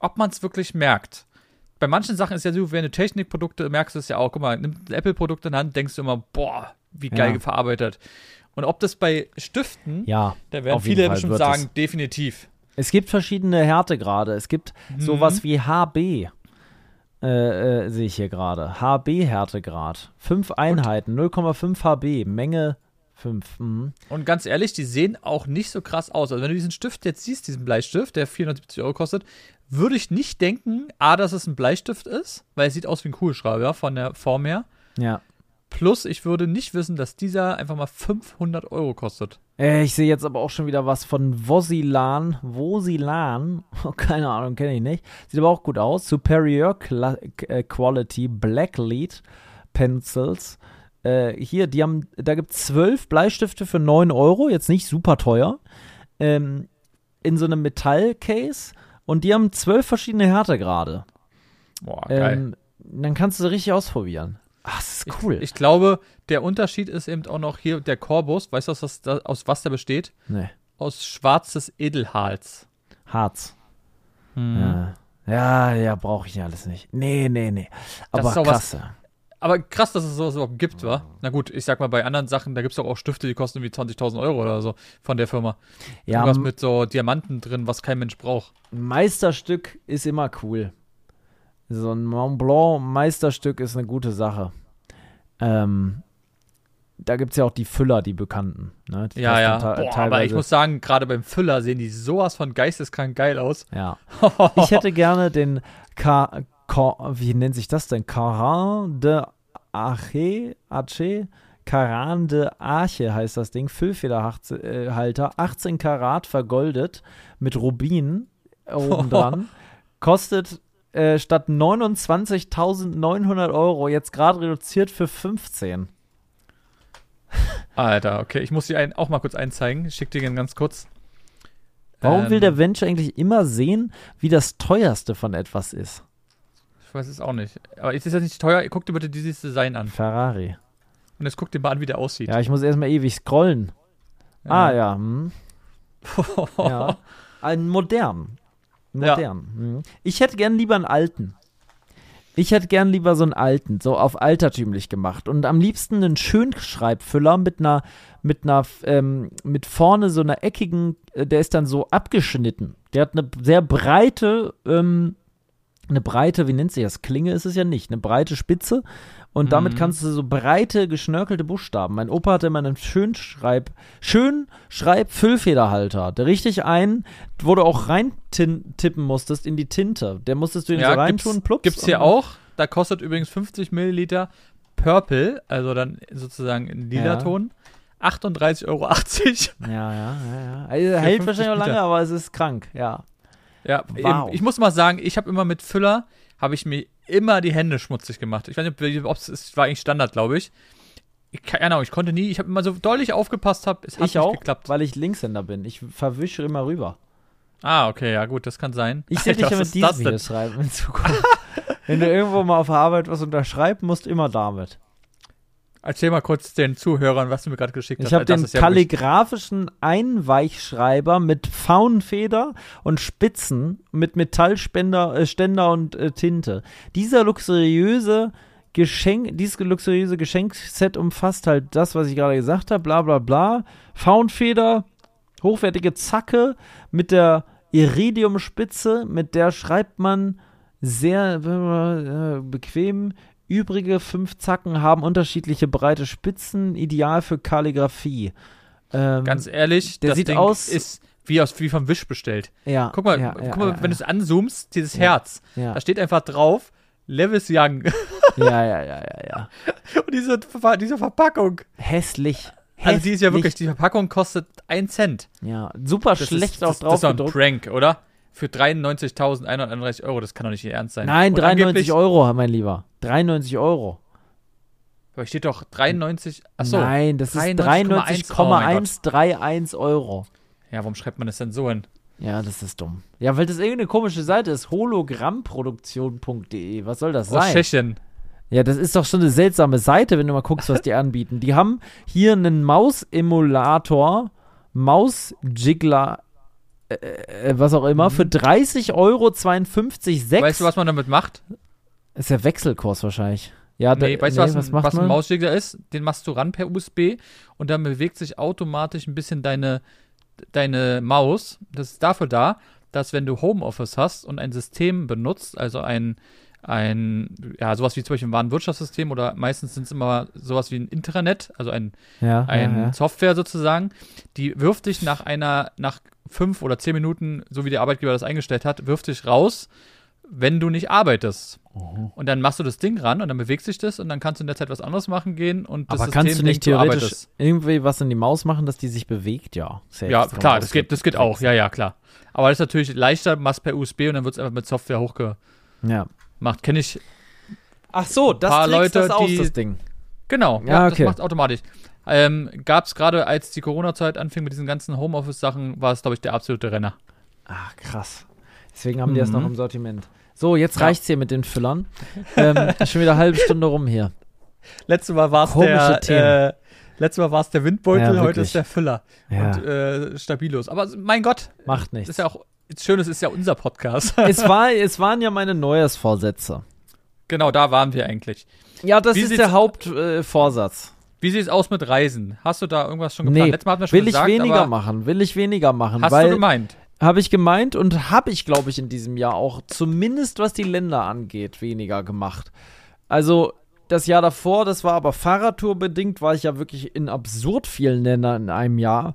Speaker 2: ob man es wirklich merkt. Bei manchen Sachen ist ja so, wenn du Technikprodukte merkst du es ja auch. Guck mal, nimm ein Apple-Produkt in die Hand, denkst du immer, boah, wie geil
Speaker 1: Ja.
Speaker 2: verarbeitet. Und ob das bei Stiften,
Speaker 1: Ja.
Speaker 2: da werden viele bestimmt
Speaker 1: wird
Speaker 2: sagen,
Speaker 1: es.
Speaker 2: definitiv.
Speaker 1: Es gibt verschiedene Härtegrade. Es gibt
Speaker 2: Mhm.
Speaker 1: sowas wie HB. Äh, äh, sehe ich hier gerade. HB-Härtegrad. Fünf Einheiten, 0,5 HB, Menge 5. Mhm.
Speaker 2: Und ganz ehrlich, die sehen auch nicht so krass aus. Also wenn du diesen Stift jetzt siehst, diesen Bleistift, der 470 Euro kostet, würde ich nicht denken, A, dass es ein Bleistift ist, weil es sieht aus wie ein Kugelschreiber von der Form her.
Speaker 1: Ja.
Speaker 2: Plus, ich würde nicht wissen, dass dieser einfach mal 500 Euro kostet.
Speaker 1: Äh, ich sehe jetzt aber auch schon wieder was von Vosilan. Vosilan. Oh, keine Ahnung, kenne ich nicht. Sieht aber auch gut aus. Superior Cla äh, Quality Blacklead Pencils. Äh, hier, die haben, da gibt es zwölf Bleistifte für 9 Euro. Jetzt nicht super teuer. Ähm, in so einem Metallcase. Und die haben zwölf verschiedene Härtegrade.
Speaker 2: Boah, geil.
Speaker 1: Ähm, dann kannst du sie richtig ausprobieren. Ach, das ist cool.
Speaker 2: Ich, ich glaube, der Unterschied ist eben auch noch hier der Korbus. Weißt du, aus was, da- aus was der besteht?
Speaker 1: nee.
Speaker 2: Aus schwarzes Edelharz.
Speaker 1: Harz.
Speaker 2: Hm.
Speaker 1: Ja, ja, ja brauche ich ja alles nicht. Nee, nee, nee. Aber
Speaker 2: was-
Speaker 1: klasse.
Speaker 2: Aber krass, dass es sowas überhaupt gibt, wa? Na gut, ich sag mal, bei anderen Sachen, da gibt es doch auch Stifte, die kosten irgendwie 20.000 Euro oder so von der Firma.
Speaker 1: Ja,
Speaker 2: Irgendwas mit so Diamanten drin, was kein Mensch braucht.
Speaker 1: Meisterstück ist immer cool. So ein Mont Blanc Meisterstück ist eine gute Sache. Ähm, da gibt es ja auch die Füller, die bekannten. Ne? Die
Speaker 2: Ja, ja. Boah, aber ich muss sagen, gerade beim Füller sehen die sowas von geisteskrank geil aus.
Speaker 1: Ja. Ich hätte gerne den Ka, Ka, wie nennt sich das denn? Caran de Ache, Ache, Caran de Arche heißt das Ding, Füllfederhalter, 18 Karat vergoldet mit Rubinen oben dran, kostet äh, statt 29.900 Euro jetzt gerade reduziert für 15.
Speaker 2: Alter, okay, ich muss die ein, auch mal kurz einzeigen. Ich schick dir den ganz kurz.
Speaker 1: Warum
Speaker 2: Ähm,
Speaker 1: will der Mensch eigentlich immer sehen, wie das teuerste von etwas ist?
Speaker 2: Ich weiß es auch nicht. Aber ist das nicht teuer? Guck dir bitte dieses Design an.
Speaker 1: Ferrari.
Speaker 2: Und jetzt guck dir mal an, wie der aussieht.
Speaker 1: Ja, ich muss erstmal ewig scrollen. Ah, ja. Hm. ja. Ein modern.
Speaker 2: Ja.
Speaker 1: Modern. Hm. Ich hätte gern lieber einen alten. Ich hätte gern lieber so einen alten, so auf altertümlich gemacht. Und am liebsten einen Schönschreibfüller mit einer, mit einer, ähm, mit vorne so einer eckigen, äh, der ist dann so abgeschnitten. Der hat eine sehr breite, ähm, eine breite, wie nennt sich das? Klinge ist es ja nicht, eine breite Spitze. Und damit
Speaker 2: Mhm.
Speaker 1: kannst du so breite, geschnörkelte Buchstaben. Mein Opa hatte immer einen Schönschreib, Schönschreib-Füllfederhalter. Der richtig ein, wo du auch rein tippen musstest in die Tinte. Der musstest du in so reintun,
Speaker 2: gibt's,
Speaker 1: plups.
Speaker 2: gibt's hier auch. Da kostet übrigens 50 Milliliter Purple, also dann sozusagen in lila
Speaker 1: Ja.
Speaker 2: Ton, 38,80 Euro.
Speaker 1: Ja, ja, ja. ja. Also, hält
Speaker 2: 50
Speaker 1: wahrscheinlich auch lange,
Speaker 2: Liter.
Speaker 1: aber es ist krank, ja.
Speaker 2: Ja,
Speaker 1: Wow.
Speaker 2: ich muss mal sagen, ich habe immer mit Füller, habe ich mir immer die Hände schmutzig gemacht. Ich weiß nicht, ob es war eigentlich Standard, glaube ich. ich. Keine Ahnung, ich konnte nie, ich habe immer so doll ich aufgepasst habe, es hat
Speaker 1: ich
Speaker 2: nicht
Speaker 1: auch,
Speaker 2: geklappt.
Speaker 1: weil ich Linkshänder bin. Ich verwische immer rüber.
Speaker 2: Ah, okay, ja gut, das kann sein.
Speaker 1: Ich sehe dich ja mit diesem hier schreiben in Zukunft. Wenn du irgendwo mal auf der Arbeit was unterschreiben musst, immer damit.
Speaker 2: Erzähl mal kurz den Zuhörern, was du mir gerade geschickt hast.
Speaker 1: Ich habe den
Speaker 2: ja
Speaker 1: kalligraphischen Einweichschreiber mit Faunfeder und Spitzen mit Metallständer äh, Ständer und äh, Tinte. Dieser luxuriöse Geschenk, dieses luxuriöse Geschenkset umfasst halt das, was ich gerade gesagt habe, bla bla bla. Faunfeder, hochwertige Zacke mit der Iridiumspitze, mit der schreibt man sehr äh, bequem. Übrige fünf Zacken haben unterschiedliche breite Spitzen, ideal für Kalligrafie. Ähm,
Speaker 2: Ganz ehrlich,
Speaker 1: der
Speaker 2: das
Speaker 1: sieht
Speaker 2: Ding
Speaker 1: aus-
Speaker 2: ist wie aus wie vom Wisch bestellt.
Speaker 1: ja,
Speaker 2: Guck mal,
Speaker 1: ja,
Speaker 2: guck mal,
Speaker 1: ja,
Speaker 2: wenn du es anzoomst, dieses. Herz, da steht einfach drauf Levis Young
Speaker 1: ja, ja, ja, ja, ja.
Speaker 2: und diese, diese Verpackung.
Speaker 1: Hässlich.
Speaker 2: Also die ist ja
Speaker 1: Hässlich.
Speaker 2: wirklich, die Verpackung kostet 1 Cent.
Speaker 1: Ja, super
Speaker 2: Das
Speaker 1: schlecht
Speaker 2: ist,
Speaker 1: auch
Speaker 2: das,
Speaker 1: drauf
Speaker 2: Das ist doch ein
Speaker 1: gedruckt.
Speaker 2: Prank, oder? Für 93.131 Euro, das kann doch nicht Ihr Ernst sein.
Speaker 1: Nein,
Speaker 2: Und
Speaker 1: 93
Speaker 2: angeblich-
Speaker 1: Euro, mein Lieber. 93 Euro.
Speaker 2: Aber steht doch 93, achso.
Speaker 1: Nein, das ist
Speaker 2: 93,1. Oh.
Speaker 1: 93,131 Euro.
Speaker 2: Ja, warum schreibt man das denn so hin?
Speaker 1: Ja, das ist dumm. Ja, weil das irgendeine komische Seite ist. Hologrammproduktion.de. Was soll das sein?
Speaker 2: Tschechien.
Speaker 1: Ja, das ist doch schon eine seltsame Seite, wenn du mal guckst, was die anbieten. Die haben hier einen Maus-Emulator, Maus-Jiggler, äh, äh, was auch immer, für 30 Euro 52, 6.
Speaker 2: Mhm. Weißt du, was man damit macht?
Speaker 1: Ist ja Wechselkurs wahrscheinlich. Ja,
Speaker 2: Nee,
Speaker 1: da,
Speaker 2: weißt du, was, ein-
Speaker 1: macht
Speaker 2: was ein
Speaker 1: man?
Speaker 2: Mausjäger ist? Den machst du ran per USB und dann bewegt sich automatisch ein bisschen deine, deine Maus. Das ist dafür da, dass wenn du Homeoffice hast und ein System benutzt, also ein, ein ja, sowas wie zum Beispiel ein Warenwirtschaftssystem oder meistens sind es immer sowas wie ein Intranet, also ein,
Speaker 1: Ja,
Speaker 2: ein
Speaker 1: ja.
Speaker 2: Software sozusagen, die wirft dich nach einer, nach fünf oder zehn Minuten, so wie der Arbeitgeber das eingestellt hat, wirft dich raus, wenn du nicht arbeitest. Und dann machst du das Ding ran und dann bewegt sich das und dann kannst du in der Zeit was anderes machen gehen und das
Speaker 1: Aber
Speaker 2: System
Speaker 1: kannst du nicht
Speaker 2: denkt,
Speaker 1: theoretisch
Speaker 2: arbeitest.
Speaker 1: irgendwie was in die Maus machen, dass die sich bewegt? Ja. Ist
Speaker 2: Ja, klar, das geht, das geht auch. Ja, ja, klar. Aber das ist natürlich leichter, machst per USB und dann wird es einfach mit Software hochgemacht.
Speaker 1: Ja.
Speaker 2: Kenne ich.
Speaker 1: Ach so, das
Speaker 2: Paar Leute,
Speaker 1: das aus,
Speaker 2: die-
Speaker 1: das Ding.
Speaker 2: Genau,
Speaker 1: Ja,
Speaker 2: ja,
Speaker 1: okay.
Speaker 2: das macht automatisch. Ähm, Gab es gerade, als die Corona-Zeit anfing mit diesen ganzen Homeoffice-Sachen, war es, glaube ich, der absolute Renner.
Speaker 1: Ach, krass. Deswegen haben die das
Speaker 2: Mhm.
Speaker 1: noch im Sortiment. So, jetzt
Speaker 2: Ja.
Speaker 1: reicht's hier mit den Füllern. ähm, schon wieder eine halbe Stunde rum hier.
Speaker 2: Letztes Mal war es der,
Speaker 1: Themen.
Speaker 2: äh, letztes Mal war es der Windbeutel,
Speaker 1: Ja,
Speaker 2: heute ist der Füller
Speaker 1: Ja,
Speaker 2: und äh, Stabilos. Aber mein Gott,
Speaker 1: macht
Speaker 2: das
Speaker 1: nichts.
Speaker 2: ist ja auch das Schöne, es ist ja unser Podcast.
Speaker 1: es, war, es waren ja meine Neujahrsvorsätze.
Speaker 2: genau, da waren wir eigentlich.
Speaker 1: Ja, das
Speaker 2: Wie
Speaker 1: ist der Hauptvorsatz. Äh.
Speaker 2: Wie sieht es aus mit Reisen? Hast du da irgendwas schon geplant?
Speaker 1: Nee,
Speaker 2: Letztes Mal hatten wir schon
Speaker 1: Will ich
Speaker 2: gesagt,
Speaker 1: weniger
Speaker 2: aber
Speaker 1: machen, will ich weniger machen,
Speaker 2: Hast du gemeint?
Speaker 1: habe ich gemeint und habe ich, glaube ich, in diesem Jahr auch zumindest was die Länder angeht, weniger gemacht. Also das Jahr davor, das war aber Fahrradtour bedingt, war ich ja wirklich in absurd vielen Ländern in einem Jahr.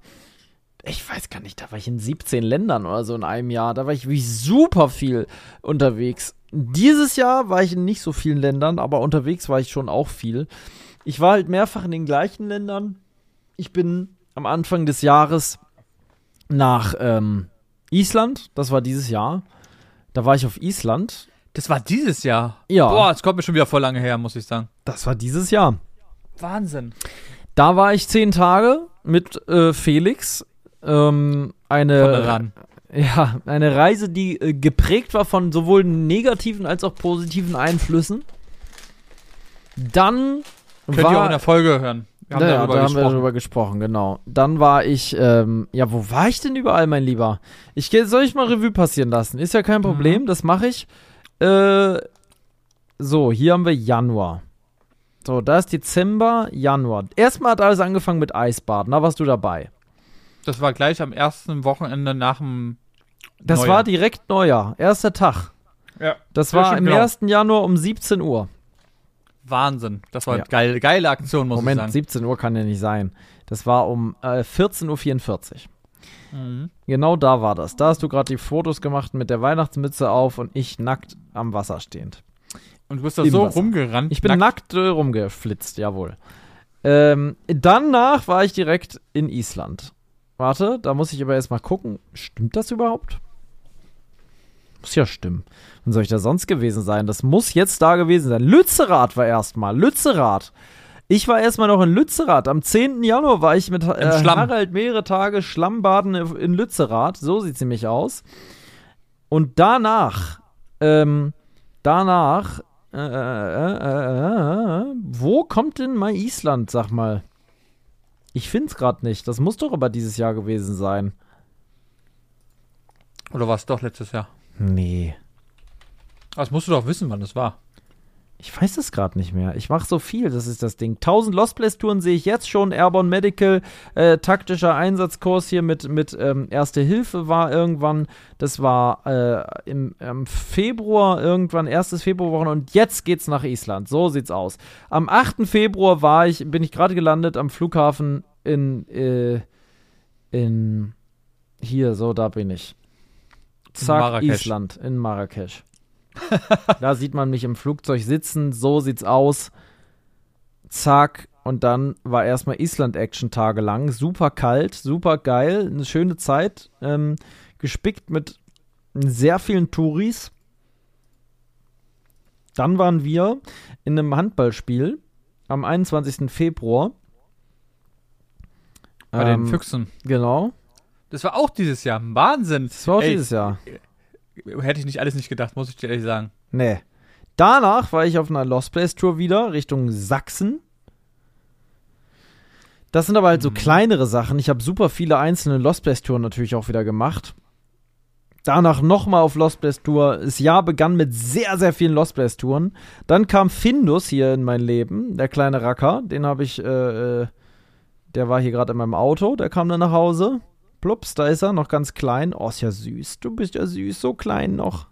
Speaker 1: Ich weiß gar nicht, da war ich in 17 Ländern oder so in einem Jahr. Da war ich wie super viel unterwegs. Dieses Jahr war ich in nicht so vielen Ländern, aber unterwegs war ich schon auch viel. Ich war halt mehrfach in den gleichen Ländern. Ich bin am Anfang des Jahres nach ähm, Island, das war dieses Jahr. Da war ich auf Island.
Speaker 2: Das war dieses Jahr.
Speaker 1: Ja.
Speaker 2: Boah, es kommt mir schon wieder voll lange her, muss ich sagen.
Speaker 1: Das war dieses Jahr.
Speaker 2: Wahnsinn.
Speaker 1: Da war ich zehn Tage mit äh, Felix. Ähm, eine, ja, eine Reise, die äh, geprägt war von sowohl negativen als auch positiven Einflüssen. Dann
Speaker 2: Könnt ihr auch in der Folge hören. Wir haben
Speaker 1: ja,
Speaker 2: darüber
Speaker 1: da haben
Speaker 2: gesprochen.
Speaker 1: wir darüber gesprochen, genau. Dann war ich, ähm, ja, wo war ich denn überall, mein Lieber? Ich soll ich mal Revue passieren lassen? Ist ja kein
Speaker 2: Mhm.
Speaker 1: Problem, das mache ich. Äh, so, hier haben wir Januar. So, da ist Dezember, Januar. Erstmal hat alles angefangen mit Eisbaden, da warst du dabei.
Speaker 2: Das war gleich am ersten Wochenende nach dem
Speaker 1: Das
Speaker 2: Neujahr.
Speaker 1: war direkt Neujahr, erster Tag.
Speaker 2: Ja.
Speaker 1: Das war im
Speaker 2: genau.
Speaker 1: 1. Januar um 17 Uhr.
Speaker 2: Wahnsinn. Das war
Speaker 1: Ja.
Speaker 2: geil, geile Aktion, muss
Speaker 1: Moment,
Speaker 2: ich sagen.
Speaker 1: 17 Uhr kann ja nicht sein. Das war um äh, 14.44 Uhr.
Speaker 2: Mhm.
Speaker 1: Genau da war das. Da hast du gerade die Fotos gemacht mit der Weihnachtsmütze auf und ich nackt am Wasser stehend.
Speaker 2: Und du bist da
Speaker 1: Im
Speaker 2: so
Speaker 1: Wasser.
Speaker 2: rumgerannt.
Speaker 1: Ich bin nackt, äh, rumgeflitzt, jawohl. Ähm, danach war ich direkt in Island. Warte, da muss ich aber erstmal gucken. Stimmt das überhaupt? Muss ja stimmen. Wann soll ich da sonst gewesen sein? Das muss jetzt da gewesen sein. Lützerath war erstmal. Lützerath. Ich war erstmal noch in Lützerath. Am 10. Januar war ich mit äh. Harald mehrere Tage Schlammbaden in Lützerath. So sieht sie mich aus. Und danach, ähm, danach, äh, äh, äh, äh, wo kommt denn mal Island, sag mal? Ich find's gerade nicht. Das muss doch aber dieses Jahr gewesen sein.
Speaker 2: Oder war es doch letztes Jahr?
Speaker 1: Nee.
Speaker 2: Das musst du doch wissen, wann das war.
Speaker 1: Ich weiß es gerade nicht mehr. Ich mache so viel, das ist das Ding. 1000 Lost Place Touren sehe ich jetzt schon. Airborne Medical, äh, taktischer Einsatzkurs hier mit, mit ähm, Erste Hilfe war irgendwann. Das war äh, im, im Februar irgendwann, erstes Februarwochen und jetzt geht's nach Island. So sieht's aus. Am 8. Februar war ich, bin ich gerade gelandet am Flughafen in, äh, in hier, so da bin ich. Zack,
Speaker 2: Marrakesch.
Speaker 1: Island, in Marrakesch. da sieht man mich im Flugzeug sitzen, so sieht's aus. Zack, und dann war erstmal Island-Action tagelang. Super kalt, super geil, eine schöne Zeit. Ähm, gespickt mit sehr vielen Touris. Dann waren wir in einem Handballspiel am 21. Februar.
Speaker 2: Bei den
Speaker 1: Ähm,
Speaker 2: Füchsen.
Speaker 1: Genau.
Speaker 2: Das war auch dieses Jahr. Wahnsinn.
Speaker 1: Das war auch
Speaker 2: Ey,
Speaker 1: dieses Jahr.
Speaker 2: Hätte ich nicht alles nicht gedacht, muss ich dir ehrlich sagen.
Speaker 1: Nee. Danach war ich auf einer Lost Place Tour wieder Richtung Sachsen. Das sind aber halt so
Speaker 2: Mhm.
Speaker 1: kleinere Sachen. Ich habe super viele einzelne Lost Place Touren natürlich auch wieder gemacht. Danach nochmal auf Lost Place Tour. Das Jahr begann mit sehr, sehr vielen Lost Place Touren. Dann kam Findus hier in mein Leben, der kleine Racker. Den habe ich, äh, äh, der war hier gerade in meinem Auto. Der kam dann nach Hause. Plups, da ist er, noch ganz klein. Oh, ist ja süß. Du bist ja süß, so klein noch.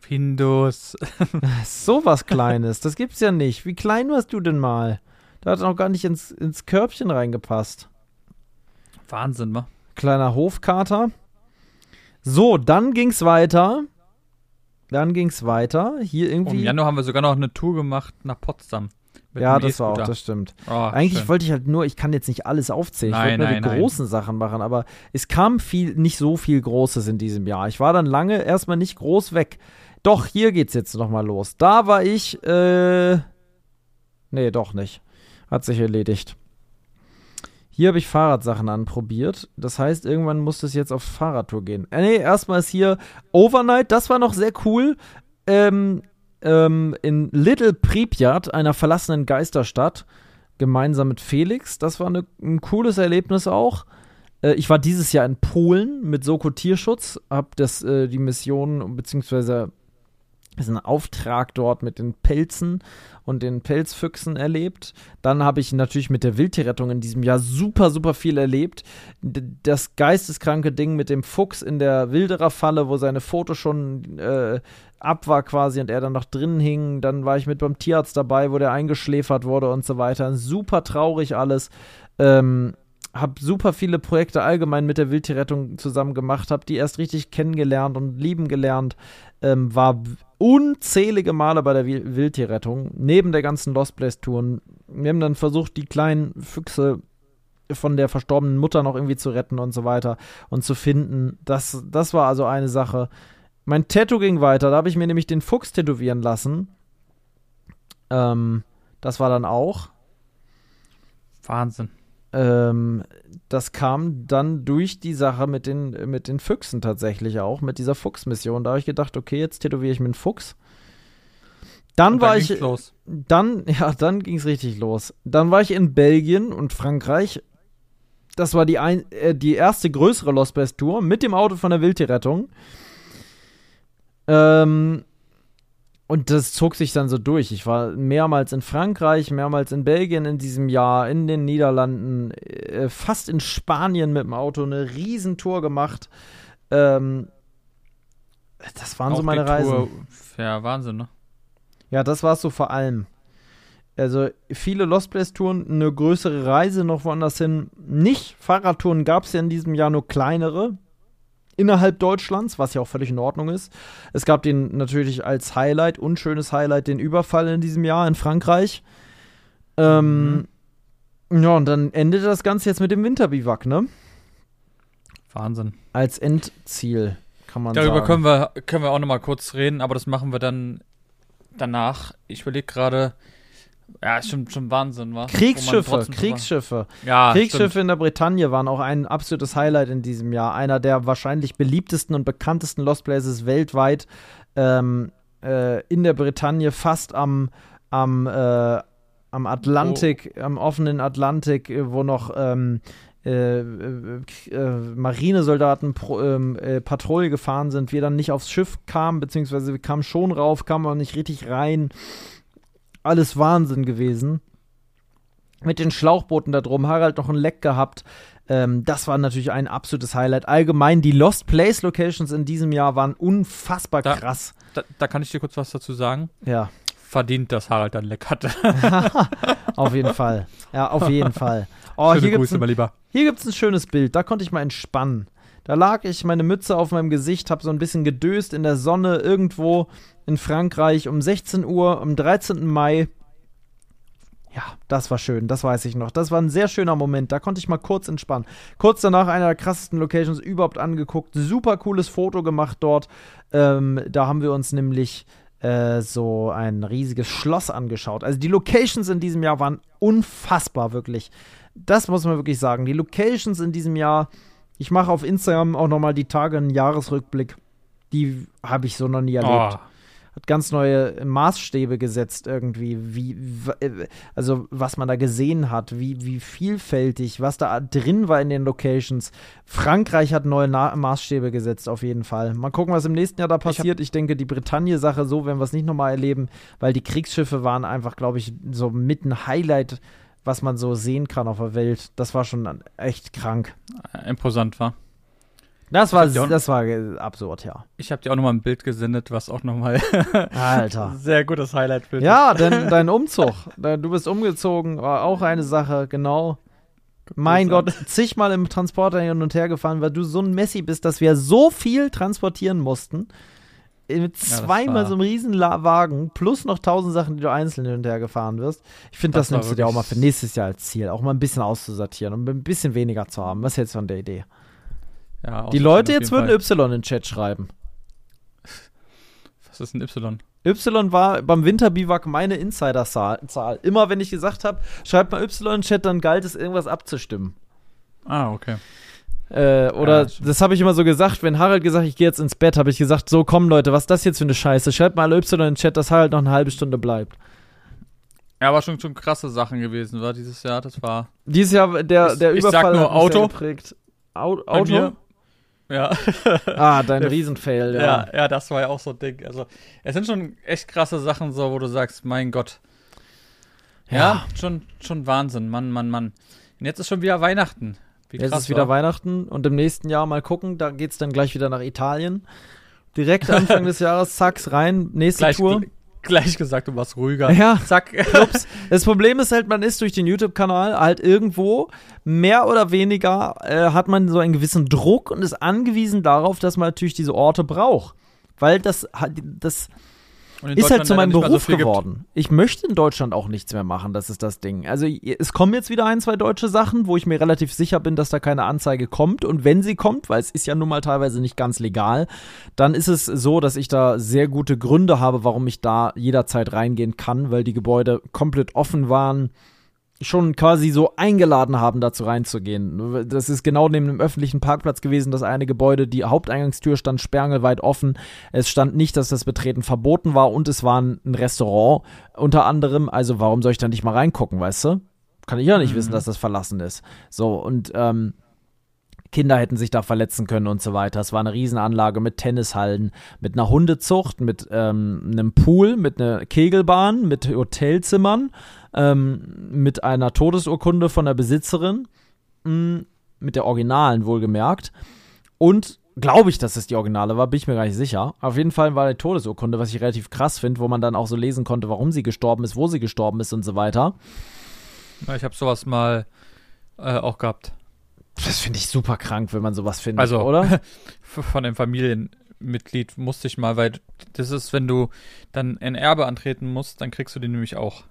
Speaker 2: Findus.
Speaker 1: So was Kleines, das gibt's ja nicht. Wie klein warst du denn mal? Da hat noch gar nicht ins, ins Körbchen reingepasst.
Speaker 2: Wahnsinn, wa?
Speaker 1: Kleiner Hofkater. So, dann ging's weiter. Dann ging's weiter. Hier
Speaker 2: Im
Speaker 1: irgendwie.
Speaker 2: Januar haben wir sogar noch eine Tour gemacht nach Potsdam.
Speaker 1: Ja, das war auch, das stimmt.
Speaker 2: Oh,
Speaker 1: Eigentlich
Speaker 2: schön.
Speaker 1: wollte ich halt nur, ich kann jetzt nicht alles aufzählen. Ich wollte
Speaker 2: Nein,
Speaker 1: nur
Speaker 2: nein,
Speaker 1: die
Speaker 2: nein.
Speaker 1: großen Sachen machen, aber es kam viel, nicht so viel Großes in diesem Jahr. Ich war dann lange erstmal nicht groß weg. Doch, hier geht's jetzt nochmal los. Da war ich, äh. Nee, doch nicht. Hat sich erledigt. Hier habe ich Fahrradsachen anprobiert. Das heißt, irgendwann muss es jetzt auf Fahrradtour gehen. Äh, nee, erstmal ist hier Overnight. Das war noch sehr cool. Ähm, ähm, in Little Pripyat, einer verlassenen Geisterstadt, gemeinsam mit Felix. Das war eine, ein cooles Erlebnis auch. Äh, ich war dieses Jahr in Polen mit Soko Tierschutz, habe äh, die Mission beziehungsweise ist ein Auftrag dort mit den Pelzen und den Pelzfüchsen erlebt. Dann habe ich natürlich mit der Wildtierrettung in diesem Jahr super, super viel erlebt. Das geisteskranke Ding mit dem Fuchs in der Wildererfalle, wo seine Foto schon äh, ab war quasi und er dann noch drin hing. Dann war ich mit beim Tierarzt dabei, wo der eingeschläfert wurde und so weiter. Super traurig alles. Ähm, hab super viele Projekte allgemein mit der Wildtierrettung zusammen gemacht, hab die erst richtig kennengelernt und lieben gelernt. Ähm, war unzählige Male bei der Wil- Wildtierrettung, neben der ganzen Lost Place Touren. Wir haben dann versucht, die kleinen Füchse von der verstorbenen Mutter noch irgendwie zu retten und so weiter und zu finden. Das, das war also eine Sache. Mein Tattoo ging weiter, da habe ich mir nämlich den Fuchs tätowieren lassen. Ähm, das war dann auch.
Speaker 2: Wahnsinn.
Speaker 1: Ähm, das kam dann durch die Sache mit den, mit den Füchsen tatsächlich auch, mit dieser Fuchsmission. Da habe ich gedacht, okay, jetzt tätowiere ich mir einen Fuchs. Dann
Speaker 2: Und
Speaker 1: war
Speaker 2: dann
Speaker 1: ich,
Speaker 2: los.
Speaker 1: dann, ja, dann ging es richtig los. Dann war ich in Belgien und Frankreich. Das war die, ein, äh, die erste größere Lost Place Tour mit dem Auto von der Wildtierrettung. Ähm, und das zog sich dann so durch. Ich war mehrmals in Frankreich, mehrmals in Belgien in diesem Jahr, in den Niederlanden, äh, fast in Spanien mit dem Auto eine Riesentour gemacht. Ähm, das waren so
Speaker 2: Auch
Speaker 1: meine
Speaker 2: die
Speaker 1: Reisen.
Speaker 2: Tour, ja, Wahnsinn, ne?
Speaker 1: Ja, das war es so vor allem. Also viele Lost Place Touren, eine größere Reise noch woanders hin. Nicht Fahrradtouren gab es ja in diesem Jahr nur kleinere innerhalb Deutschlands, was ja auch völlig in Ordnung ist. Es gab den natürlich als Highlight, unschönes Highlight, den Überfall in diesem Jahr in Frankreich. Ähm,
Speaker 2: Mhm.
Speaker 1: Ja, und dann endet das Ganze jetzt mit dem Winterbiwak, ne?
Speaker 2: Wahnsinn.
Speaker 1: Als Endziel, kann man
Speaker 2: Darüber
Speaker 1: sagen.
Speaker 2: können wir, können wir auch noch mal kurz reden, aber das machen wir dann danach. Ich überlege gerade, ja, ist schon, schon Wahnsinn, war.
Speaker 1: Kriegsschiffe, Kriegsschiffe.
Speaker 2: Ja,
Speaker 1: Kriegsschiffe in der Bretagne waren auch ein absolutes Highlight in diesem Jahr. Einer der wahrscheinlich beliebtesten und bekanntesten Lost Places weltweit. Ähm, äh, in der Bretagne, fast am, am, äh, am Atlantik, am offenen Atlantik, äh, wo noch ähm, äh, äh, äh, Marinesoldaten pro, ähm, äh, Patrouille gefahren sind, wir dann nicht aufs Schiff kamen, beziehungsweise wir kamen schon rauf, kamen aber nicht richtig rein. Alles Wahnsinn gewesen. Mit den Schlauchbooten da drum, Harald noch ein Leck gehabt. Ähm, das war natürlich ein absolutes Highlight. Allgemein, die Lost Place Locations in diesem Jahr waren unfassbar
Speaker 2: Da-
Speaker 1: krass.
Speaker 2: Da, da kann ich dir kurz was dazu sagen.
Speaker 1: Ja,
Speaker 2: Verdient, dass Harald dann Leck hatte.
Speaker 1: auf jeden Fall. Ja, auf jeden Fall. Oh,
Speaker 2: Schöne
Speaker 1: hier gibt's,
Speaker 2: Grüße,
Speaker 1: ein,
Speaker 2: mein Lieber.
Speaker 1: hier gibt's ein schönes Bild. Da konnte ich mal entspannen. Da lag ich, meine Mütze auf meinem Gesicht, hab so ein bisschen gedöst in der Sonne irgendwo in Frankreich um 16 Uhr am 13. Mai. Ja, das war schön, das weiß ich noch. Das war ein sehr schöner Moment. Da konnte ich mal kurz entspannen. Kurz danach einer der krassesten Locations überhaupt angeguckt. Super cooles Foto gemacht dort. Ähm, da haben wir uns nämlich äh, so ein riesiges Schloss angeschaut. Also die Locations in diesem Jahr waren unfassbar, wirklich. Das muss man wirklich sagen. Die Locations in diesem Jahr, ich mache auf Instagram auch nochmal die Tage einen Jahresrückblick. Die habe ich so noch nie erlebt
Speaker 2: Oh,
Speaker 1: hat ganz neue Maßstäbe gesetzt irgendwie, wie, äh, also was man da gesehen hat, wie, wie vielfältig, was da drin war in den Locations. Frankreich hat neue Na Maßstäbe gesetzt, auf jeden Fall. Mal gucken, was im nächsten Jahr da passiert. Ich, denke, die Bretagne-Sache, so werden wir es nicht nochmal erleben, weil die Kriegsschiffe waren einfach, glaube ich, so mit ein Highlight, was man so sehen kann auf der Welt. Das war schon echt krank.
Speaker 2: äh, imposant war.
Speaker 1: Das war, das war absurd, ja.
Speaker 2: Ich habe dir auch noch mal ein Bild gesendet, was auch noch mal
Speaker 1: Alter.
Speaker 2: sehr gutes Highlight-Bild
Speaker 1: Ja, dein, dein Umzug. Du bist umgezogen, war auch eine Sache, genau. Mein Gott, zigmal im Transporter hin und her gefahren, weil du so ein Messi bist, dass wir so viel transportieren mussten. Äh, Mit zweimal
Speaker 2: war-
Speaker 1: so einem riesen Wagen, plus noch tausend Sachen, die du einzeln hin und her gefahren wirst. Ich finde, das,
Speaker 2: Das
Speaker 1: nimmst du dir auch mal für nächstes Jahr als Ziel, auch mal ein bisschen auszusortieren und ein bisschen weniger zu haben. Was hältst du von der Idee?
Speaker 2: Ja,
Speaker 1: Die Leute jetzt würden. Y in den Chat schreiben.
Speaker 2: Was ist ein Y?
Speaker 1: Y war beim Winterbiwak meine Insider-Zahl. Zahl. Immer wenn ich gesagt habe, schreibt mal Y in den Chat, dann galt es, irgendwas abzustimmen.
Speaker 2: Ah, okay.
Speaker 1: Äh, oder
Speaker 2: Ja, das
Speaker 1: habe ich immer so gesagt, wenn Harald gesagt, ich gehe jetzt ins Bett, habe ich gesagt, so komm Leute, was ist das jetzt für eine Scheiße? Schreibt mal Y in den Chat, dass Harald noch eine halbe Stunde bleibt.
Speaker 2: Ja, aber schon, schon krasse Sachen gewesen, war dieses Jahr. Das war
Speaker 1: Dieses Jahr, der,
Speaker 2: Ich-
Speaker 1: der
Speaker 2: ich sag
Speaker 1: Überfall
Speaker 2: nur
Speaker 1: hat mich sehr
Speaker 2: Auto.
Speaker 1: geprägt. Au Auto?
Speaker 2: Ja.
Speaker 1: Ah, dein
Speaker 2: Der-
Speaker 1: Riesenfail, ja.
Speaker 2: ja, ja, das war ja auch so Ding. Also, es sind schon echt krasse Sachen, so, wo du sagst, mein Gott. Ja,
Speaker 1: Ja.
Speaker 2: schon, schon Wahnsinn, Mann, Mann, Mann. Und jetzt ist schon wieder Weihnachten. Wie
Speaker 1: Jetzt
Speaker 2: krass,
Speaker 1: ist wieder
Speaker 2: wa?
Speaker 1: Weihnachten und im nächsten Jahr mal gucken, da geht's dann gleich wieder nach Italien. Direkt Anfang des Jahres, zacks, rein, nächste
Speaker 2: Gleich,
Speaker 1: Tour.
Speaker 2: Gleich gesagt, du warst ruhiger.
Speaker 1: Ja,
Speaker 2: Zack.
Speaker 1: Ups. Das Problem ist halt, man ist durch den YouTube-Kanal halt irgendwo mehr oder weniger äh, hat man so einen gewissen Druck und ist angewiesen darauf, dass man natürlich diese Orte braucht. Weil das, hat- das ist halt zu meinem
Speaker 2: mehr so
Speaker 1: Beruf
Speaker 2: viel gibt.
Speaker 1: geworden. Ich möchte in Deutschland auch nichts mehr machen, das ist das Ding. Also es kommen jetzt wieder ein, zwei deutsche Sachen, wo ich mir relativ sicher bin, dass da keine Anzeige kommt. Und wenn sie kommt, weil es ist ja nun mal teilweise nicht ganz legal, dann ist es so, dass ich da sehr gute Gründe habe, warum ich da jederzeit reingehen kann, weil die Gebäude komplett offen waren schon quasi so eingeladen haben, dazu reinzugehen. Das ist genau neben dem öffentlichen Parkplatz gewesen, das eine Gebäude, die Haupteingangstür stand sperrangelweit offen. Es stand nicht, dass das Betreten verboten war und es war ein Restaurant unter anderem. Also warum soll ich da nicht mal reingucken, weißt du? Kann ich ja nicht
Speaker 2: Mhm.
Speaker 1: wissen, dass das verlassen ist. So, und ähm, Kinder hätten sich da verletzen können und so weiter. Es war eine Riesenanlage mit Tennishallen, mit einer Hundezucht, mit ähm, einem Pool, mit einer Kegelbahn, mit Hotelzimmern, ähm, mit einer Todesurkunde von der Besitzerin, mh, mit der Originalen wohlgemerkt. Und glaube ich, dass es die Originale war, bin ich mir gar nicht sicher. Auf jeden Fall war die Todesurkunde, was ich relativ krass finde, wo man dann auch so lesen konnte, warum sie gestorben ist, wo sie gestorben ist und so weiter.
Speaker 2: Ich habe sowas mal äh, auch gehabt.
Speaker 1: Das finde ich super krank, wenn man sowas findet,
Speaker 2: Also,
Speaker 1: oder?
Speaker 2: Von einem Familienmitglied musste ich mal, weil das ist, wenn du dann ein Erbe antreten musst, dann kriegst du den nämlich auch.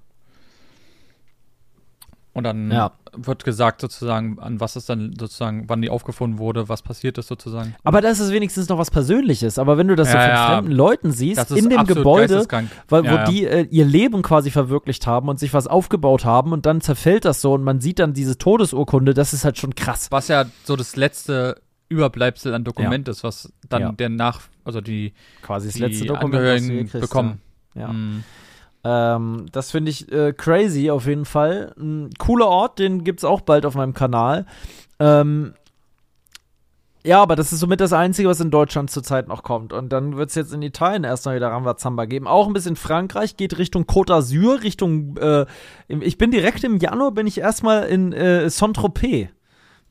Speaker 2: Und dann
Speaker 1: Ja.
Speaker 2: wird gesagt sozusagen, an was es dann sozusagen, wann die aufgefunden wurde, was passiert ist sozusagen.
Speaker 1: Aber das ist wenigstens noch was Persönliches. Aber wenn du das so
Speaker 2: Ja,
Speaker 1: von
Speaker 2: ja.
Speaker 1: fremden Leuten siehst, in dem Gebäude, wo
Speaker 2: ja.
Speaker 1: die äh, ihr Leben quasi verwirklicht haben und sich was aufgebaut haben und dann zerfällt das so und man sieht dann diese Todesurkunde, das ist halt schon krass.
Speaker 2: Was ja so das letzte Überbleibsel an Dokument ist, was dann der Nach, also die,
Speaker 1: Quasi das
Speaker 2: die
Speaker 1: letzte Dokument,
Speaker 2: bekommen.
Speaker 1: Ja.
Speaker 2: Mm.
Speaker 1: Ähm, das finde ich äh, crazy auf jeden Fall. Ein cooler Ort, den gibt es auch bald auf meinem Kanal. Ähm, ja, aber das ist somit das Einzige, was in Deutschland zurzeit noch kommt. Und dann wird es jetzt in Italien erstmal wieder Rambazamba geben. Auch ein bisschen Frankreich, geht Richtung Côte d'Azur, Richtung, äh, ich bin direkt im Januar, bin ich erstmal in äh, Saint-Tropez.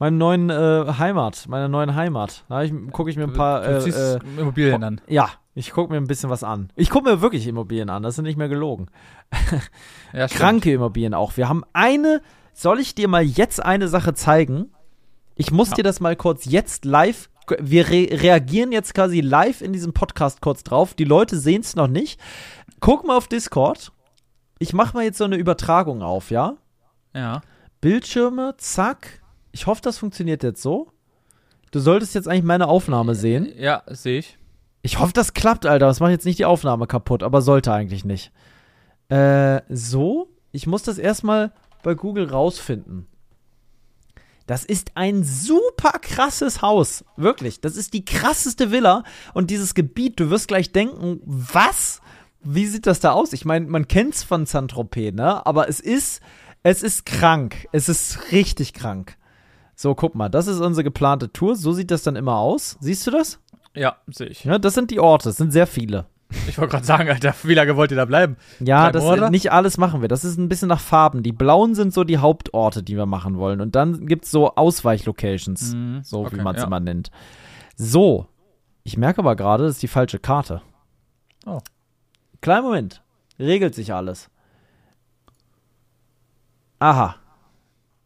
Speaker 1: Meinem neuen äh, Heimat, meiner neuen Heimat. Da gucke ich mir ein paar. Äh, äh,
Speaker 2: Immobilien an.
Speaker 1: ja, ich gucke mir ein bisschen was an. Ich gucke mir wirklich Immobilien an, das ist nicht mehr gelogen.
Speaker 2: Ja.
Speaker 1: Kranke Immobilien auch. Wir haben eine, soll ich dir mal jetzt eine Sache zeigen? Ich muss
Speaker 2: Ja.
Speaker 1: dir das mal kurz jetzt live, wir re reagieren jetzt quasi live in diesem Podcast kurz drauf. Die Leute sehen es noch nicht. Guck mal auf Discord. Ich mache mal jetzt so eine Übertragung auf, ja?
Speaker 2: Ja.
Speaker 1: Bildschirme, zack. Ich hoffe, das funktioniert jetzt so. Du solltest jetzt eigentlich meine Aufnahme sehen.
Speaker 2: Ja, sehe ich.
Speaker 1: Ich hoffe, das klappt, Alter. Das macht jetzt nicht die Aufnahme kaputt, aber sollte eigentlich nicht. Äh, so. Ich muss das erstmal bei Google rausfinden. Das ist ein super krasses Haus. Wirklich. Das ist die krasseste Villa. Und dieses Gebiet, du wirst gleich denken, was? Wie sieht das da aus? Ich meine, man kennt's von Saint-Tropez, ne? Aber es ist, es ist krank. Es ist richtig krank. So, guck mal, das ist unsere geplante Tour. So sieht das dann immer aus. Siehst du das?
Speaker 2: Ja, sehe ich.
Speaker 1: Ja, das sind die Orte, es sind sehr viele.
Speaker 2: Ich wollte gerade sagen, Alter, wie lange wollt ihr da bleiben?
Speaker 1: Ja, das nicht alles machen wir. Das ist ein bisschen nach Farben. Die blauen sind so die Hauptorte, die wir machen wollen. Und dann gibt's so Ausweichlocations,
Speaker 2: Mhm,
Speaker 1: so wie
Speaker 2: okay,
Speaker 1: man es
Speaker 2: ja.
Speaker 1: immer nennt. So, ich merke aber gerade, das ist die falsche Karte.
Speaker 2: Oh.
Speaker 1: Kleinen Moment. Regelt sich alles. Aha.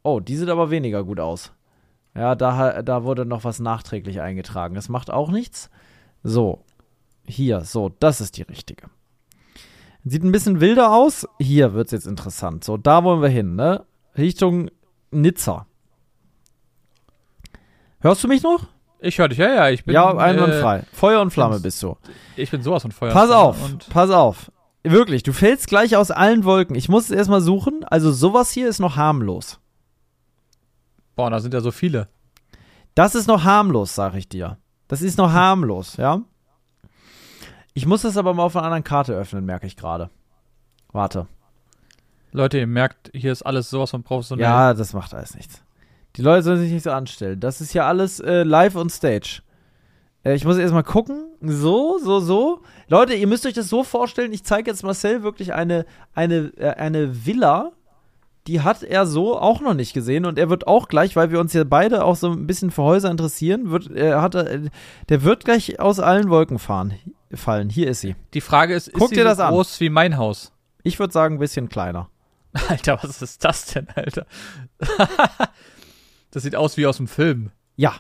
Speaker 1: Oh, die sieht aber weniger gut aus. Ja, da, da wurde noch was nachträglich eingetragen. Das macht auch nichts. So. Hier, so, das ist die richtige. Sieht ein bisschen wilder aus. Hier wird's jetzt interessant. So, da wollen wir hin, ne? Richtung Nizza. Hörst du mich noch?
Speaker 2: Ich höre dich, ja, ja, ich bin.
Speaker 1: ja,
Speaker 2: äh,
Speaker 1: einwandfrei. Feuer und Flamme bist du.
Speaker 2: ich bin sowas von Feuer.
Speaker 1: Pass auf,
Speaker 2: Und
Speaker 1: pass auf. Wirklich, du fällst gleich aus allen Wolken. Ich muss es erstmal suchen. Also, sowas hier ist noch harmlos.
Speaker 2: Boah, da sind ja so viele.
Speaker 1: Das ist noch harmlos, sag ich dir. Das ist noch harmlos, ja? Ich muss das aber mal auf einer anderen Karte öffnen, merke ich gerade. Warte.
Speaker 2: Leute, ihr merkt, hier ist alles sowas von professionell.
Speaker 1: Ja, das macht alles nichts. Die Leute sollen sich nicht so anstellen. Das ist ja alles äh, live on stage. Äh, ich muss erstmal gucken. So, so, so. Leute, ihr müsst euch das so vorstellen. Ich zeige jetzt Marcel wirklich eine, eine, äh, eine Villa. Die hat er so auch noch nicht gesehen. Und er wird auch gleich, weil wir uns ja beide auch so ein bisschen für Häuser interessieren, wird, er hat, er- der wird gleich aus allen Wolken fahren, fallen. Hier ist sie.
Speaker 2: Die Frage ist, ist
Speaker 1: Guck
Speaker 2: sie
Speaker 1: dir
Speaker 2: so
Speaker 1: das an.
Speaker 2: groß wie mein Haus?
Speaker 1: Ich würde sagen, ein bisschen kleiner.
Speaker 2: Alter, was ist das denn, Alter? das sieht aus wie aus dem Film.
Speaker 1: Ja.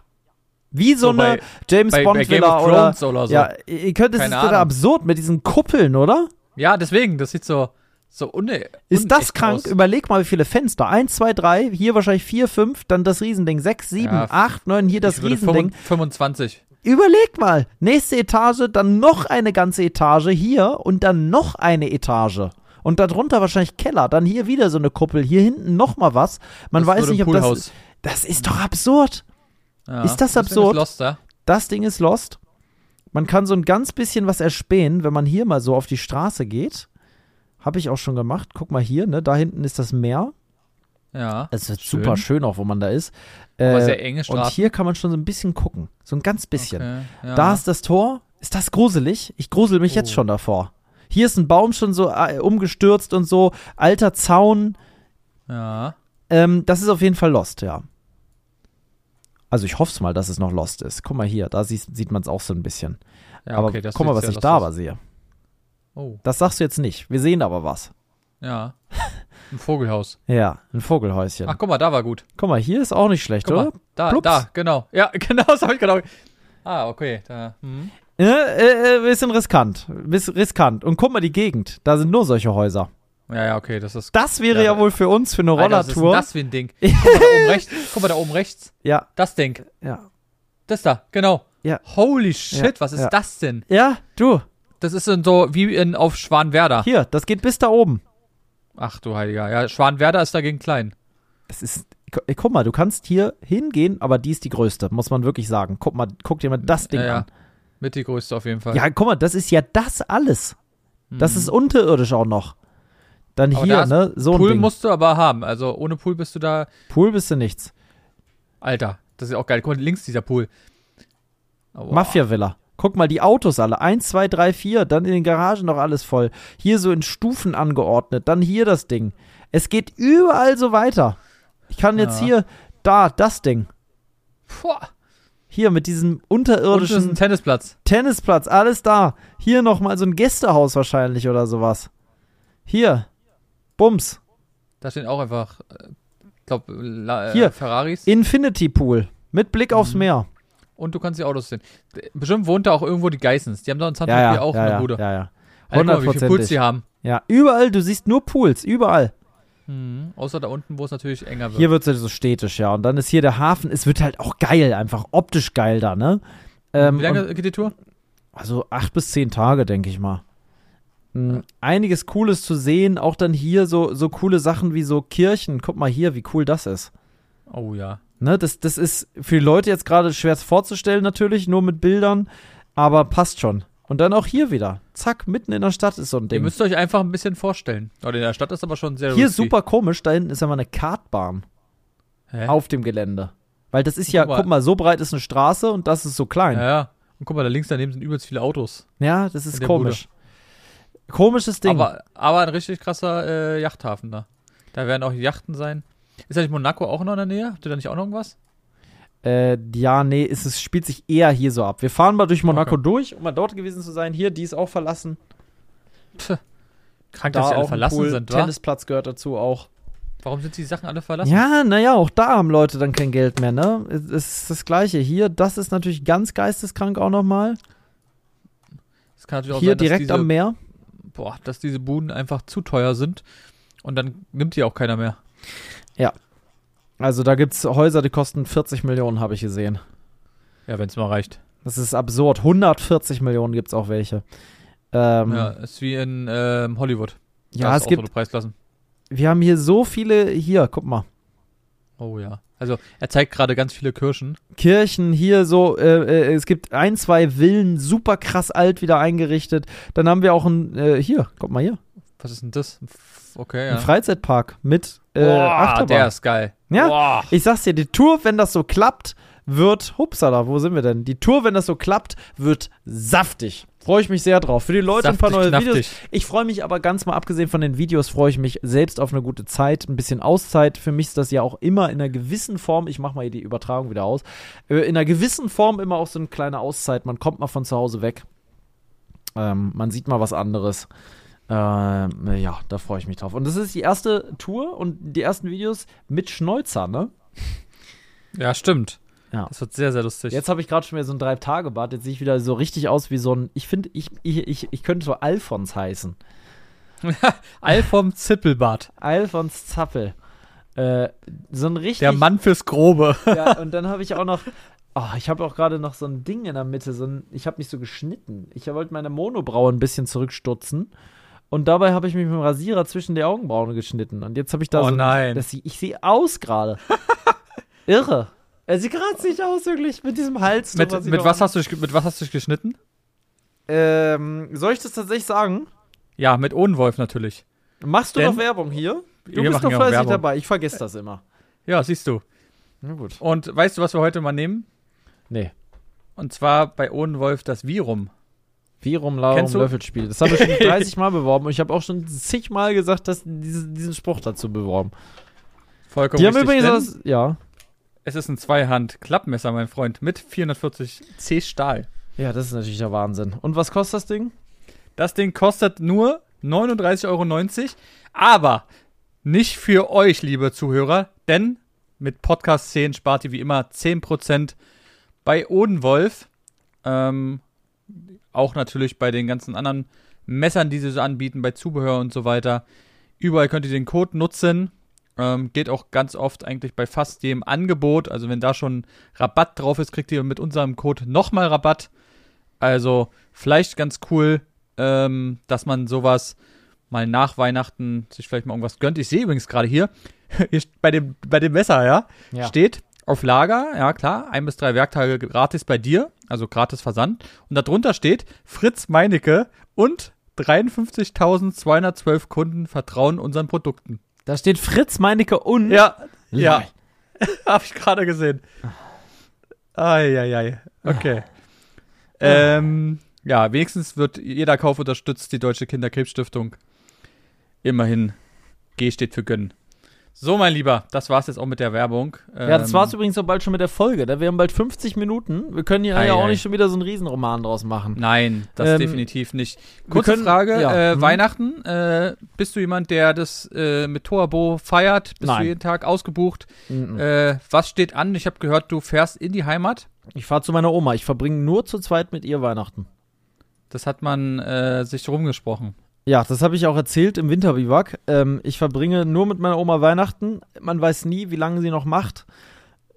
Speaker 1: Wie so,
Speaker 2: So
Speaker 1: eine
Speaker 2: bei-
Speaker 1: James
Speaker 2: Bei,
Speaker 1: Bond
Speaker 2: bei
Speaker 1: Villa oder
Speaker 2: oder, so.
Speaker 1: Ja, ihr könnt, das
Speaker 2: Keine
Speaker 1: ist absurd mit diesen Kuppeln, oder?
Speaker 2: ja, deswegen, das sieht so, so une
Speaker 1: Ist das krank?
Speaker 2: Aus.
Speaker 1: Überleg mal, wie viele Fenster. Eins, zwei, drei, hier wahrscheinlich vier, fünf, dann das Riesending. Sechs, sieben,
Speaker 2: Ja,
Speaker 1: acht, neun, hier das Riesending.
Speaker 2: 25.
Speaker 1: Überleg mal. Nächste Etage, dann noch eine ganze Etage hier und dann noch eine Etage. Und darunter wahrscheinlich Keller. Dann hier wieder so eine Kuppel. Hier hinten noch mal was. Man
Speaker 2: Das ist
Speaker 1: weiß nicht, ob das. Das ist doch absurd.
Speaker 2: Ja.
Speaker 1: Ist das
Speaker 2: Deswegen
Speaker 1: absurd?
Speaker 2: Lost da.
Speaker 1: Das Ding ist lost. Man kann so ein ganz bisschen was erspähen, wenn man hier mal so auf die Straße geht. Habe ich auch schon gemacht. Guck mal hier, ne? Da hinten ist das Meer.
Speaker 2: Ja.
Speaker 1: Es wird
Speaker 2: Schön.
Speaker 1: super schön auch, wo man da ist.
Speaker 2: Aber
Speaker 1: Äh,
Speaker 2: sehr enge
Speaker 1: und
Speaker 2: Straßen.
Speaker 1: hier kann man schon so ein bisschen gucken. So ein ganz bisschen.
Speaker 2: Okay, ja.
Speaker 1: Da ist das Tor. Ist das gruselig? Ich grusel mich jetzt
Speaker 2: Oh.
Speaker 1: schon davor. Hier ist ein Baum schon so äh, umgestürzt und so. Alter Zaun.
Speaker 2: Ja.
Speaker 1: Ähm, das ist auf jeden Fall Lost, ja. Also ich hoffe mal, dass es noch Lost ist. Guck mal hier, da sieht, sieht man es auch so ein bisschen.
Speaker 2: ja
Speaker 1: aber
Speaker 2: okay, das
Speaker 1: guck mal, was ich da aber sehe.
Speaker 2: Oh,
Speaker 1: Das sagst du jetzt nicht. Wir sehen aber was.
Speaker 2: ja. Ein Vogelhaus.
Speaker 1: Ja, ein Vogelhäuschen.
Speaker 2: Ach, guck mal, da war gut.
Speaker 1: Guck mal, hier ist auch nicht schlecht,
Speaker 2: Guck
Speaker 1: oder?
Speaker 2: mal, da,
Speaker 1: Plups.
Speaker 2: da, genau. Ja, genau, das habe ich genau. Ah, okay. Da, hm.
Speaker 1: Äh, äh, äh, bisschen riskant. Bis riskant. Und guck mal die Gegend. Da sind nur solche Häuser.
Speaker 2: Ja, ja, okay, das ist.
Speaker 1: Das wäre
Speaker 2: Ja,
Speaker 1: ja, wohl für uns, für eine
Speaker 2: Alter, was ist
Speaker 1: Rollertour.
Speaker 2: das für ein Ding? Guck mal, da oben rechts. Guck mal, da oben rechts.
Speaker 1: Ja,
Speaker 2: Das Ding.
Speaker 1: ja.
Speaker 2: Das da, genau.
Speaker 1: Ja.
Speaker 2: Holy shit,
Speaker 1: Ja,
Speaker 2: was ist das denn?
Speaker 1: Ja, du,
Speaker 2: Das ist so wie in, auf Schwanwerder.
Speaker 1: hier, das geht bis da oben.
Speaker 2: Ach du Heiliger. Ja, Schwanwerder ist dagegen klein.
Speaker 1: Das ist, guck mal, du kannst hier hingehen, aber die ist die größte, muss man wirklich sagen. Guck mal, guck dir mal das Ding
Speaker 2: ja, ja.
Speaker 1: an.
Speaker 2: Mit die größte auf jeden Fall.
Speaker 1: Ja, guck mal, das ist ja das alles. Das
Speaker 2: Mhm.
Speaker 1: ist unterirdisch auch noch. Dann
Speaker 2: Aber
Speaker 1: hier, ne, so ein
Speaker 2: Pool
Speaker 1: Ding.
Speaker 2: musst du aber haben. Also ohne Pool bist du da.
Speaker 1: Pool bist du nichts.
Speaker 2: Alter, das ist ja auch geil. Guck mal, links dieser Pool. Oh,
Speaker 1: Mafia-Villa. Guck mal, die Autos alle. Eins, zwei, drei, vier. Dann in den Garagen noch alles voll. Hier so in Stufen angeordnet. Dann hier das Ding. Es geht überall so weiter. Ich kann jetzt
Speaker 2: Ja.
Speaker 1: hier, da, das Ding.
Speaker 2: Boah.
Speaker 1: Hier mit diesem unterirdischen
Speaker 2: ein Tennisplatz.
Speaker 1: Tennisplatz. Alles da. Hier nochmal so ein Gästehaus wahrscheinlich oder sowas. Hier. Bums.
Speaker 2: Da stehen auch einfach, äh, ich glaube, äh,
Speaker 1: Hier.
Speaker 2: Ferraris.
Speaker 1: Infinity Pool. Mit Blick aufs
Speaker 2: Mhm.
Speaker 1: Meer.
Speaker 2: Und du kannst die Autos sehen. Bestimmt wohnt da auch irgendwo die Geissens. Die haben da in Santa
Speaker 1: Ja, ja,
Speaker 2: auch
Speaker 1: ja,
Speaker 2: eine
Speaker 1: ja,
Speaker 2: Bude.
Speaker 1: ja, ja.
Speaker 2: Alter, guck mal, wie viele Pools die haben.
Speaker 1: Ja, überall, du siehst nur Pools, überall.
Speaker 2: Mhm. Außer da unten, wo es natürlich enger wird.
Speaker 1: Hier wird es so städtisch, ja. Und dann ist hier der Hafen, es wird halt auch geil, einfach optisch geil da, ne? Ähm,
Speaker 2: wie lange geht die Tour?
Speaker 1: also acht bis zehn Tage, denke ich mal. Mhm. Einiges Cooles zu sehen, auch dann hier so, so coole Sachen wie so Kirchen. Guck mal hier, wie cool das ist.
Speaker 2: Oh ja.
Speaker 1: Ne, das, das ist für die Leute jetzt gerade schwer vorzustellen, natürlich, nur mit Bildern, aber passt schon. Und dann auch hier wieder. Zack, mitten in der Stadt ist so ein
Speaker 2: Ihr
Speaker 1: Ding.
Speaker 2: müsst euch einfach ein bisschen vorstellen. Oder in der Stadt ist aber schon sehr
Speaker 1: Hier
Speaker 2: risky.
Speaker 1: super komisch, da hinten ist ja mal eine Kartbahn
Speaker 2: Hä?
Speaker 1: auf dem Gelände. Weil das ist ja,
Speaker 2: Guck mal.
Speaker 1: guck mal, so breit ist eine Straße und das ist so klein.
Speaker 2: Ja, ja. Und guck mal, da links daneben sind übelst viele Autos.
Speaker 1: Ja, das ist komisch. Komisches Ding.
Speaker 2: Aber, aber ein richtig krasser äh, Yachthafen da. Da werden auch Yachten sein. Ist da nicht Monaco auch noch in der Nähe? Habt ihr da nicht auch noch irgendwas?
Speaker 1: äh, ja, nee, es, es spielt sich eher hier so ab. Wir fahren mal durch Monaco
Speaker 2: Okay.
Speaker 1: durch, um mal dort gewesen zu sein. Hier, die ist auch verlassen.
Speaker 2: Krank,
Speaker 1: Da
Speaker 2: dass die alle verlassen
Speaker 1: Pool,
Speaker 2: sind, wa?
Speaker 1: Tennisplatz gehört dazu auch.
Speaker 2: Warum sind die Sachen alle verlassen?
Speaker 1: Ja, naja, auch da haben Leute dann kein Geld mehr, ne? Es ist das Gleiche. Hier, das ist natürlich ganz geisteskrank auch nochmal.
Speaker 2: Es kann natürlich auch
Speaker 1: Hier
Speaker 2: sein, dass
Speaker 1: direkt
Speaker 2: diese,
Speaker 1: am Meer.
Speaker 2: Boah, dass diese Buden einfach zu teuer sind. Und dann nimmt die auch keiner mehr.
Speaker 1: Also da gibt's Häuser, die kosten 40 Millionen, habe ich gesehen.
Speaker 2: Ja, wenn es mal reicht.
Speaker 1: Das ist absurd. 140 Millionen gibt's auch welche. Ähm,
Speaker 2: Ja, ist wie in ähm, Hollywood.
Speaker 1: ja es gibt,
Speaker 2: Preisklassen.
Speaker 1: wir haben hier so viele, hier, guck mal.
Speaker 2: Oh ja. Also, er zeigt gerade ganz viele Kirschen.
Speaker 1: Kirchen hier so, äh, äh, es gibt ein, zwei Villen, super krass alt wieder eingerichtet. Dann haben wir auch ein, äh, hier, guck mal hier,
Speaker 2: Was ist denn das? Okay,
Speaker 1: ein
Speaker 2: ja.
Speaker 1: Freizeitpark mit äh,
Speaker 2: Boah,
Speaker 1: Achterbahn.
Speaker 2: der ist geil.
Speaker 1: Ja,
Speaker 2: Boah.
Speaker 1: Ich sag's dir, die Tour, wenn das so klappt, wird, hupsala, wo sind wir denn? Die Tour, wenn das so klappt, wird saftig. Freue ich mich sehr drauf. Für die Leute ein paar
Speaker 2: Saftig,
Speaker 1: neue Videos.
Speaker 2: knaftig.
Speaker 1: Ich freue mich aber ganz mal abgesehen von den Videos, freue ich mich selbst auf eine gute Zeit, ein bisschen Auszeit. Für mich ist das ja auch immer in einer gewissen Form, ich mache mal hier die Übertragung wieder aus, äh, in einer gewissen Form immer auch so eine kleine Auszeit. Man kommt mal von zu Hause weg. Ähm, man sieht mal was anderes. Ähm, ja, da freue ich mich drauf. Und das ist die erste Tour und die ersten Videos mit Schnäuzer, ne?
Speaker 2: Ja, stimmt.
Speaker 1: Ja.
Speaker 2: Das wird sehr, sehr lustig.
Speaker 1: Jetzt habe ich gerade schon wieder so ein Drei-Tage-Bart. Jetzt sehe ich wieder so richtig aus wie so ein. Ich finde, ich, ich, ich, ich könnte so Alfons heißen.
Speaker 2: All vom Zippelbart.
Speaker 1: Alfons Zappel. Äh, so ein richtig.
Speaker 2: Der Mann fürs Grobe.
Speaker 1: Ja, und dann habe ich auch noch. Oh, ich habe auch gerade noch so ein Ding in der Mitte. So ein, ich habe mich so geschnitten. Ich wollte meine Monobraue ein bisschen zurückstutzen. Und dabei habe ich mich mit dem Rasierer zwischen die Augenbrauen geschnitten. Und jetzt habe ich da
Speaker 2: Oh
Speaker 1: so.
Speaker 2: nein.
Speaker 1: Das, ich sehe aus gerade. Irre. Er sieht gerade nicht aus, wirklich, mit diesem Hals.
Speaker 2: mit, mit, was hast du, dich- mit was hast du dich geschnitten?
Speaker 1: Ähm, soll ich das tatsächlich sagen?
Speaker 2: Ja, mit Ohnwolf natürlich.
Speaker 1: Machst du
Speaker 2: Denn-
Speaker 1: noch Werbung hier? Du bist doch fleißig dabei. Ich vergesse das immer.
Speaker 2: Ja, siehst du.
Speaker 1: Na gut.
Speaker 2: Und weißt du, was wir heute mal nehmen?
Speaker 1: Nee.
Speaker 2: Und zwar bei Ohnwolf das Virum.
Speaker 1: Virum, Laurum,
Speaker 2: Kennst du?
Speaker 1: Löffelspiel. Das habe ich schon 30 Mal beworben und ich habe auch schon zigmal gesagt, dass diese, diesen Spruch dazu beworben.
Speaker 2: Vollkommen
Speaker 1: Die haben übrigens das, ja.
Speaker 2: Es ist ein Zweihand-Klappmesser, mein Freund, mit 440 C Stahl.
Speaker 1: Ja, das ist natürlich der Wahnsinn. Und was kostet das Ding?
Speaker 2: Das Ding kostet nur 39,90 Euro, aber nicht für euch, liebe Zuhörer, denn mit Podcast 10 spart ihr wie immer 10% bei Odenwolf. Ähm, auch natürlich bei den ganzen anderen Messern, die sie so anbieten, bei Zubehör und so weiter. Überall könnt ihr den Code nutzen. Ähm, geht auch ganz oft eigentlich bei fast jedem Angebot. Also wenn da schon Rabatt drauf ist, kriegt ihr mit unserem Code nochmal Rabatt. Also vielleicht ganz cool, ähm, dass man sowas mal nach Weihnachten sich vielleicht mal irgendwas gönnt. Ich sehe übrigens gerade hier, hier bei, dem, bei dem Messer, ja,
Speaker 1: Ja.
Speaker 2: steht auf Lager, ja klar, ein bis drei Werktage gratis bei dir, also gratis Versand. Und darunter steht, Fritz Meinecke und 53.212 Kunden vertrauen unseren Produkten.
Speaker 1: Da steht Fritz Meinecke und.
Speaker 2: Ja, ja,
Speaker 1: Lol.
Speaker 2: habe ich gerade gesehen. Eieiei, okay. Ähm, ja, wenigstens wird jeder Kauf unterstützt die Deutsche Kinderkrebsstiftung. Immerhin, G steht für gönnen. So, mein Lieber, das war's jetzt auch mit der Werbung.
Speaker 1: Ja, das
Speaker 2: Ähm,
Speaker 1: war's übrigens auch bald schon mit der Folge. Da wir haben bald 50 Minuten. Wir können hier
Speaker 2: Ei,
Speaker 1: ja auch
Speaker 2: ei.
Speaker 1: nicht schon wieder so einen Riesenroman draus machen.
Speaker 2: Nein, das
Speaker 1: Ähm,
Speaker 2: definitiv nicht. Kurze
Speaker 1: können-
Speaker 2: Frage,
Speaker 1: ja,
Speaker 2: äh,
Speaker 1: mhm.
Speaker 2: Weihnachten, äh, bist du jemand, der das äh, mit Torabo feiert? Bist
Speaker 1: Nein.
Speaker 2: du jeden Tag ausgebucht?
Speaker 1: Mhm.
Speaker 2: Äh, was steht an? Ich habe gehört, du fährst in die Heimat.
Speaker 1: Ich fahre zu meiner Oma. Ich verbringe nur zu zweit mit ihr Weihnachten.
Speaker 2: Das hat man äh, sich rumgesprochen.
Speaker 1: Ja, das habe ich auch erzählt im Winterbiwak. Ähm, ich verbringe nur mit meiner Oma Weihnachten. Man weiß nie, wie lange sie noch macht.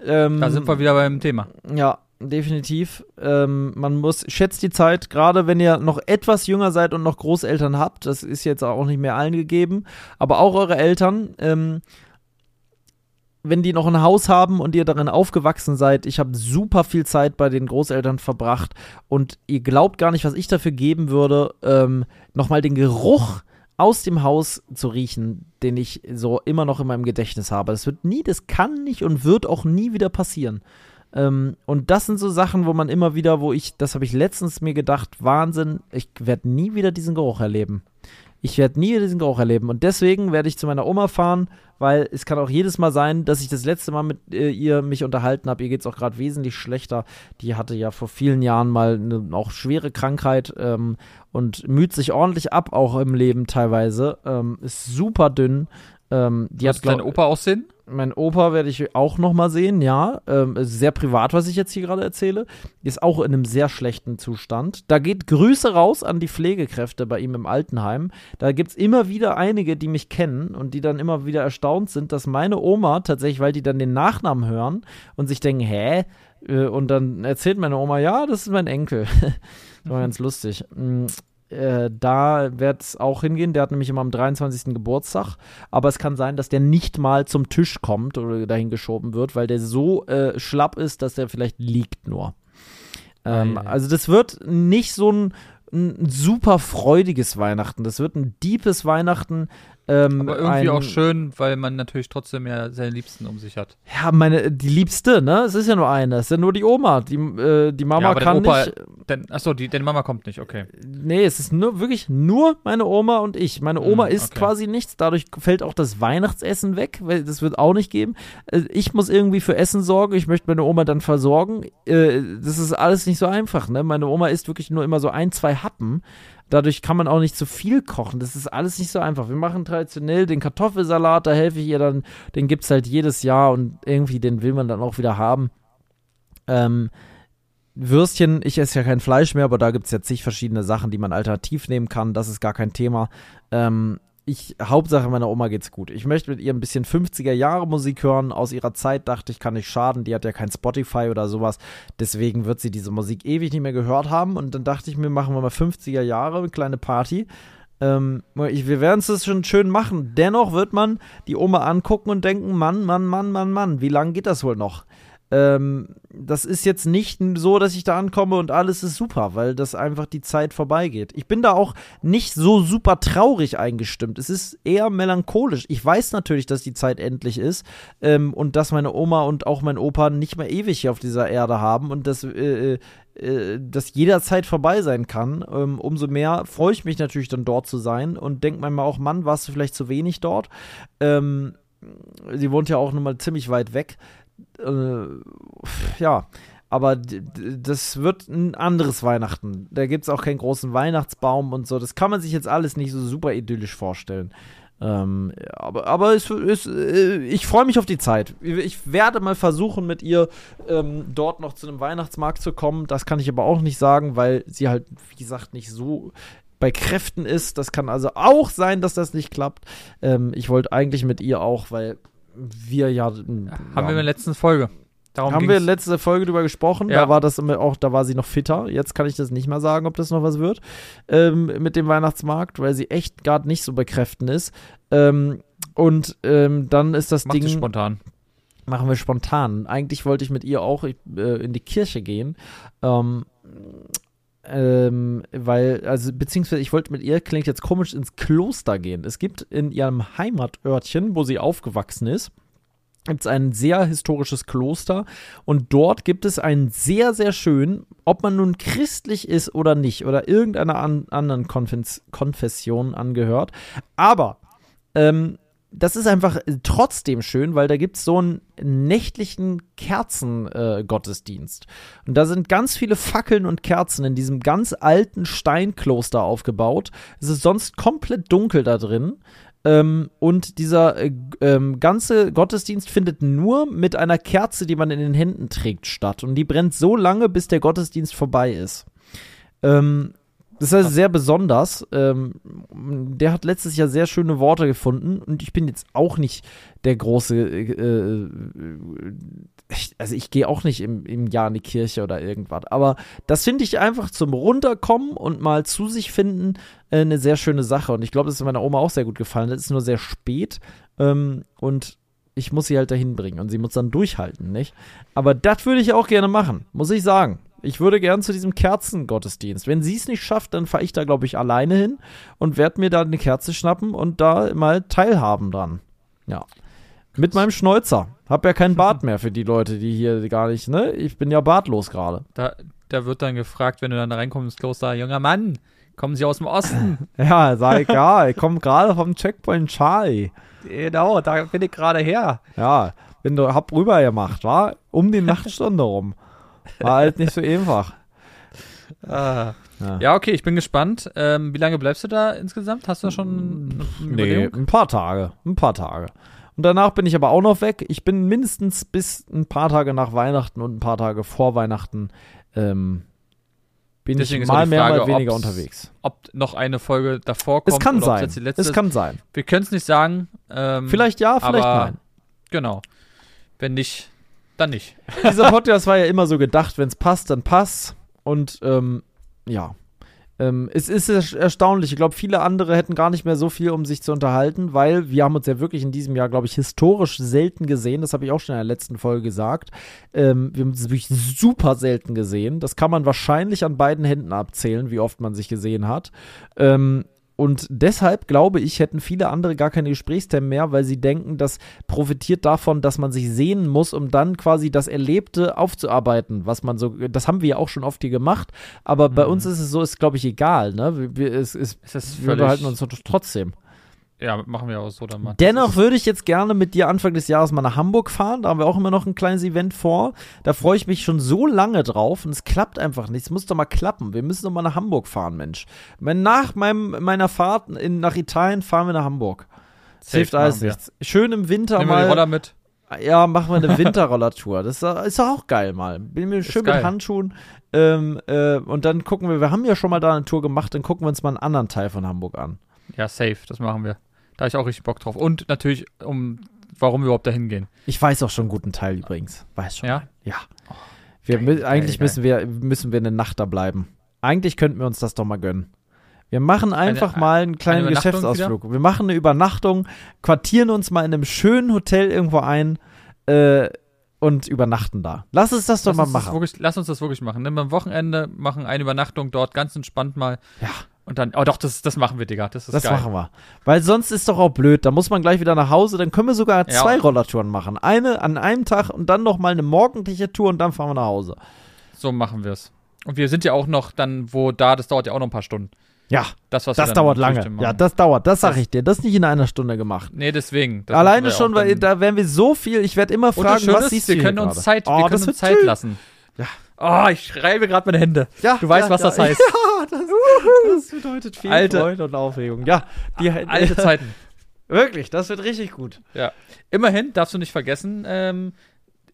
Speaker 1: Ähm,
Speaker 2: Da sind wir wieder beim Thema.
Speaker 1: Ja, definitiv. Ähm, man muss, schätzt die Zeit, gerade wenn ihr noch etwas jünger seid und noch Großeltern habt, das ist jetzt auch nicht mehr allen gegeben, aber auch eure Eltern, ähm, wenn die noch ein Haus haben und ihr darin aufgewachsen seid, ich habe super viel Zeit bei den Großeltern verbracht und ihr glaubt gar nicht, was ich dafür geben würde, ähm, nochmal den Geruch aus dem Haus zu riechen, den ich so immer noch in meinem Gedächtnis habe. Das wird nie, das kann nicht und wird auch nie wieder passieren. Ähm, und das sind so Sachen, wo man immer wieder, wo ich, das habe ich letztens mir gedacht, Wahnsinn, ich werde nie wieder diesen Geruch erleben. Ich werde nie diesen Geruch erleben. Und deswegen werde ich zu meiner Oma fahren, weil es kann auch jedes Mal sein, dass ich das letzte Mal mit äh, ihr mich unterhalten habe. Ihr geht es auch gerade wesentlich schlechter. Die hatte ja vor vielen Jahren mal eine auch schwere Krankheit ähm, und müht sich ordentlich ab, auch im Leben teilweise. Ähm, ist super dünn. Ähm, die hat
Speaker 2: dein Opa aussehen?
Speaker 1: mein Opa werde ich auch noch mal sehen, ja. Ähm, sehr privat, was ich jetzt hier gerade erzähle. Ist auch in einem sehr schlechten Zustand. Da geht Grüße raus an die Pflegekräfte bei ihm im Altenheim. Da gibt es immer wieder einige, die mich kennen und die dann immer wieder erstaunt sind, dass meine Oma tatsächlich, weil die dann den Nachnamen hören und sich denken, hä? Äh, Und dann erzählt meine Oma, ja, das ist mein Enkel. War ganz lustig. Äh, da wird es auch hingehen. Der hat nämlich immer am 23. Geburtstag. Aber es kann sein, dass der nicht mal zum Tisch kommt oder dahin geschoben wird, weil der so äh, schlapp ist, dass der vielleicht liegt nur. Ähm, also das wird nicht so ein, ein super freudiges Weihnachten. Das wird ein deepes Weihnachten. Ähm,
Speaker 2: Aber irgendwie
Speaker 1: ein,
Speaker 2: auch schön, weil man natürlich trotzdem ja seine Liebsten um sich hat.
Speaker 1: Ja, meine, die Liebste, ne? Es ist ja nur eine. Es ist ja nur die Oma. Die, äh, die Mama
Speaker 2: Ja,
Speaker 1: kann
Speaker 2: Opa-
Speaker 1: nicht.
Speaker 2: Denn, achso, die, deine Mama kommt nicht, okay.
Speaker 1: Nee, es ist nur wirklich nur meine Oma und ich. Meine Oma
Speaker 2: Hm,
Speaker 1: isst
Speaker 2: okay.
Speaker 1: quasi nichts, dadurch fällt auch das Weihnachtsessen weg, weil das wird auch nicht geben. Äh, Ich muss irgendwie für Essen sorgen, ich möchte meine Oma dann versorgen. Äh, Das ist alles nicht so einfach, ne? Meine Oma isst wirklich nur immer so ein, zwei Happen. Dadurch kann man auch nicht zu viel kochen. Das ist alles nicht so einfach. Wir machen traditionell den Kartoffelsalat, da helfe ich ihr dann. Den gibt es halt jedes Jahr und irgendwie den will man dann auch wieder haben. Ähm, Würstchen, ich esse ja kein Fleisch mehr, aber da gibt es ja zig verschiedene Sachen, die man alternativ nehmen kann. Das ist gar kein Thema. Ähm, ich, Hauptsache meiner Oma geht's gut. Ich möchte mit ihr ein bisschen 50er Jahre Musik hören. Aus ihrer Zeit dachte ich, kann nicht schaden. Die hat ja kein Spotify oder sowas. Deswegen wird sie diese Musik ewig nicht mehr gehört haben. Und dann dachte ich mir, machen wir mal 50er Jahre, eine kleine Party. Ähm, ich, wir werden es schon schön machen. Dennoch wird man die Oma angucken und denken, Mann, Mann, Mann, Mann, Mann, wie lange geht das wohl noch? Ähm, das ist jetzt nicht so, dass ich da ankomme und alles ist super, weil das einfach die Zeit vorbeigeht. Ich bin da auch nicht so super traurig eingestimmt. Es ist eher melancholisch. Ich weiß natürlich, dass die Zeit endlich ist ähm, und dass meine Oma und auch mein Opa nicht mehr ewig hier auf dieser Erde haben und dass, äh, äh, das jederzeit vorbei sein kann. Ähm, umso mehr freue ich mich natürlich dann dort zu sein und denke manchmal auch, Mann, warst du vielleicht zu wenig dort? Ähm, sie wohnt ja auch nun mal ziemlich weit weg äh, ja, aber das wird ein anderes Weihnachten. Da gibt es auch keinen großen Weihnachtsbaum und so. Das kann man sich jetzt alles nicht so super idyllisch vorstellen. Ähm, aber aber es, es, äh, ich freue mich auf die Zeit. Ich werde mal versuchen, mit ihr ähm, dort noch zu einem Weihnachtsmarkt zu kommen. Das kann ich aber auch nicht sagen, weil sie halt, wie gesagt, nicht so bei Kräften ist. Das kann also auch sein, dass das nicht klappt. Ähm, ich wollte eigentlich mit ihr auch, weil wir ja.
Speaker 2: Haben wir in der letzten Folge.
Speaker 1: Darum haben wir in letzte Folge drüber gesprochen. Ja. Da war das auch, da war sie noch fitter. Jetzt kann ich das nicht mehr sagen, ob das noch was wird ähm, mit dem Weihnachtsmarkt, weil sie echt gerade nicht so bei Kräften ist. Ähm, und ähm, dann ist das
Speaker 2: Macht
Speaker 1: Ding.
Speaker 2: spontan.
Speaker 1: Machen wir spontan. Eigentlich wollte ich mit ihr auch äh, in die Kirche gehen. Ähm, ähm, weil, also, beziehungsweise ich wollte mit ihr, klingt jetzt komisch, ins Kloster gehen. Es gibt in ihrem Heimatörtchen, wo sie aufgewachsen ist, gibt es ein sehr historisches Kloster und dort gibt es einen sehr, sehr schön, ob man nun christlich ist oder nicht oder irgendeiner an, anderen Konfes Konfession angehört, aber ähm, das ist einfach trotzdem schön, weil da gibt es so einen nächtlichen Kerzengottesdienst. Äh, und da sind ganz viele Fackeln und Kerzen in diesem ganz alten Steinkloster aufgebaut. Es ist sonst komplett dunkel da drin. Ähm, und dieser äh, ähm, ganze Gottesdienst findet nur mit einer Kerze, die man in den Händen trägt, statt. Und die brennt so lange, bis der Gottesdienst vorbei ist. Ähm, das ist also sehr besonders. Ähm, der hat letztes Jahr sehr schöne Worte gefunden und ich bin jetzt auch nicht der große, äh, also ich gehe auch nicht im, im Jahr in die Kirche oder irgendwas, aber das finde ich einfach zum Runterkommen und mal zu sich finden äh, eine sehr schöne Sache und ich glaube, das ist meiner Oma auch sehr gut gefallen. Das ist nur sehr spät ähm, und ich muss sie halt dahin bringen und sie muss dann durchhalten, nicht? Aber das würde ich auch gerne machen, muss ich sagen. Ich würde gern zu diesem Kerzengottesdienst. Wenn sie es nicht schafft, dann fahre ich da, glaube ich, alleine hin und werde mir da eine Kerze schnappen und da mal teilhaben dran. Ja. Mit meinem Schnäuzer. Hab ja keinen Bart mehr für die Leute, die hier gar nicht, ne? Ich bin ja bartlos gerade.
Speaker 2: Da, da wird dann gefragt, wenn du dann reinkommst ins Kloster, junger Mann, kommen Sie aus dem Osten?
Speaker 1: ja, sag ich, ja, ich komme gerade vom Checkpoint Charlie.
Speaker 2: Genau, da bin ich gerade her.
Speaker 1: Ja, bin du, hab rüber gemacht, war um die Nachtstunde rum. War halt nicht so einfach.
Speaker 2: Ah. Ja. ja. okay, ich bin gespannt. Ähm, wie lange bleibst du da insgesamt? Hast du da schon
Speaker 1: Nee, ein paar Tage. Ein paar Tage. Und danach bin ich aber auch noch weg. Ich bin mindestens bis ein paar Tage nach Weihnachten und ein paar Tage vor Weihnachten ähm, bin Deswegen ich mal Frage, mehr, mal weniger unterwegs.
Speaker 2: Ob noch eine Folge davor kommt.
Speaker 1: Es kann sein. es kann sein.
Speaker 2: Wir können es nicht sagen. Ähm,
Speaker 1: vielleicht ja, vielleicht nein.
Speaker 2: Genau. Wenn nicht, dann nicht.
Speaker 1: Dieser Podcast war ja immer so gedacht, wenn es passt, dann passt. Und ähm, ja. Ähm, es ist erstaunlich. Ich glaube, viele andere hätten gar nicht mehr so viel, um sich zu unterhalten, weil wir haben uns ja wirklich in diesem Jahr, glaube ich, historisch selten gesehen. Das habe ich auch schon in der letzten Folge gesagt. Ähm, wir haben uns wirklich super selten gesehen. Das kann man wahrscheinlich an beiden Händen abzählen, wie oft man sich gesehen hat. Ähm, und deshalb glaube ich, hätten viele andere gar keine Gesprächsthemen mehr, weil sie denken, das profitiert davon, dass man sich sehen muss, um dann quasi das Erlebte aufzuarbeiten, was man so, das haben wir ja auch schon oft hier gemacht, aber bei mhm. uns ist es so, ist glaube ich egal, ne? Wir, wir, es, es, es wir behalten uns trotzdem.
Speaker 2: Ja, machen wir auch so dann mal.
Speaker 1: Dennoch würde ich jetzt gerne mit dir Anfang des Jahres mal nach Hamburg fahren. Da haben wir auch immer noch ein kleines Event vor. Da freue ich mich schon so lange drauf und es klappt einfach nicht. Es muss doch mal klappen. Wir müssen doch mal nach Hamburg fahren, Mensch. Nach meinem, meiner Fahrt in, nach Italien fahren wir nach Hamburg. Das hilft alles nichts. Schön im Winter
Speaker 2: Nehmen
Speaker 1: mal. Wir
Speaker 2: die Roller mit.
Speaker 1: Ja, machen wir eine Winterrollertour. Das ist doch auch geil mal. Bin mir schön mit Handschuhen. Ähm, äh, und dann gucken wir, wir haben ja schon mal da eine Tour gemacht, dann gucken wir uns mal einen anderen Teil von Hamburg an.
Speaker 2: Ja, safe, das machen wir. Da habe ich auch richtig Bock drauf. Und natürlich, um warum wir überhaupt dahin gehen.
Speaker 1: Ich weiß auch schon einen guten Teil übrigens. Weiß schon.
Speaker 2: Ja?
Speaker 1: Ja. Wir, geil, eigentlich geil, müssen, Wir, müssen wir eine Nacht da bleiben. Eigentlich könnten wir uns das doch mal gönnen. Wir machen einfach eine, mal einen kleinen Geschäftsausflug. Wieder? Wir machen eine Übernachtung, quartieren uns mal in einem schönen Hotel irgendwo ein äh, und übernachten da. Lass uns das doch lass mal machen.
Speaker 2: Wirklich, lass uns das wirklich machen. Nimm am Wochenende, machen eine Übernachtung dort ganz entspannt mal.
Speaker 1: Ja.
Speaker 2: Und dann, oh doch, das, das machen wir, Digga. Das ist
Speaker 1: Das
Speaker 2: geil.
Speaker 1: machen wir. Weil sonst ist doch auch blöd. Da muss man gleich wieder nach Hause. Dann können wir sogar ja. zwei Rollertouren machen. Eine an einem Tag und dann noch mal eine morgendliche Tour und dann fahren wir nach Hause.
Speaker 2: So machen wir es. Und wir sind ja auch noch dann, wo da, das dauert ja auch noch ein paar Stunden.
Speaker 1: Ja, das, was das dauert lange. Ja, das dauert. Das sag ich dir. Das ist nicht in einer Stunde gemacht.
Speaker 2: Nee, deswegen.
Speaker 1: Alleine schon, weil da werden wir so viel. Ich werde immer fragen, was siehst
Speaker 2: du Wir können uns Zeit, oh, wir können uns Zeit lassen.
Speaker 1: Ja.
Speaker 2: Oh, ich schreibe gerade meine Hände.
Speaker 1: Ja,
Speaker 2: du weißt,
Speaker 1: ja,
Speaker 2: was
Speaker 1: ja,
Speaker 2: das heißt.
Speaker 1: Ja, das, das bedeutet viel
Speaker 2: alte,
Speaker 1: Freude und Aufregung. Ja,
Speaker 2: die alte Zeiten.
Speaker 1: Wirklich, das wird richtig gut.
Speaker 2: Ja. Immerhin darfst du nicht vergessen, ähm,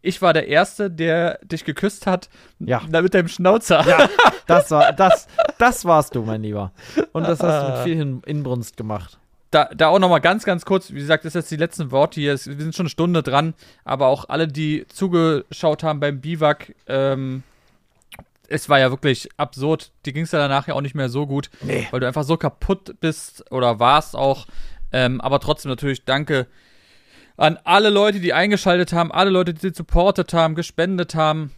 Speaker 2: ich war der Erste, der dich geküsst hat.
Speaker 1: Ja.
Speaker 2: Mit deinem Schnauzer.
Speaker 1: Ja, das war das, das warst du, mein Lieber. Und das hast du mit viel Hin- Inbrunst gemacht.
Speaker 2: Da, da auch nochmal ganz, ganz kurz, wie gesagt, das ist jetzt die letzten Worte hier. Wir sind schon eine Stunde dran, aber auch alle, die zugeschaut haben beim Biwak, ähm, es war ja wirklich absurd. Die ging es ja danach ja auch nicht mehr so gut,
Speaker 1: Nee.
Speaker 2: weil du einfach so kaputt bist oder warst auch. Ähm, aber trotzdem natürlich danke an alle Leute, die eingeschaltet haben, alle Leute, die supportet haben, gespendet haben.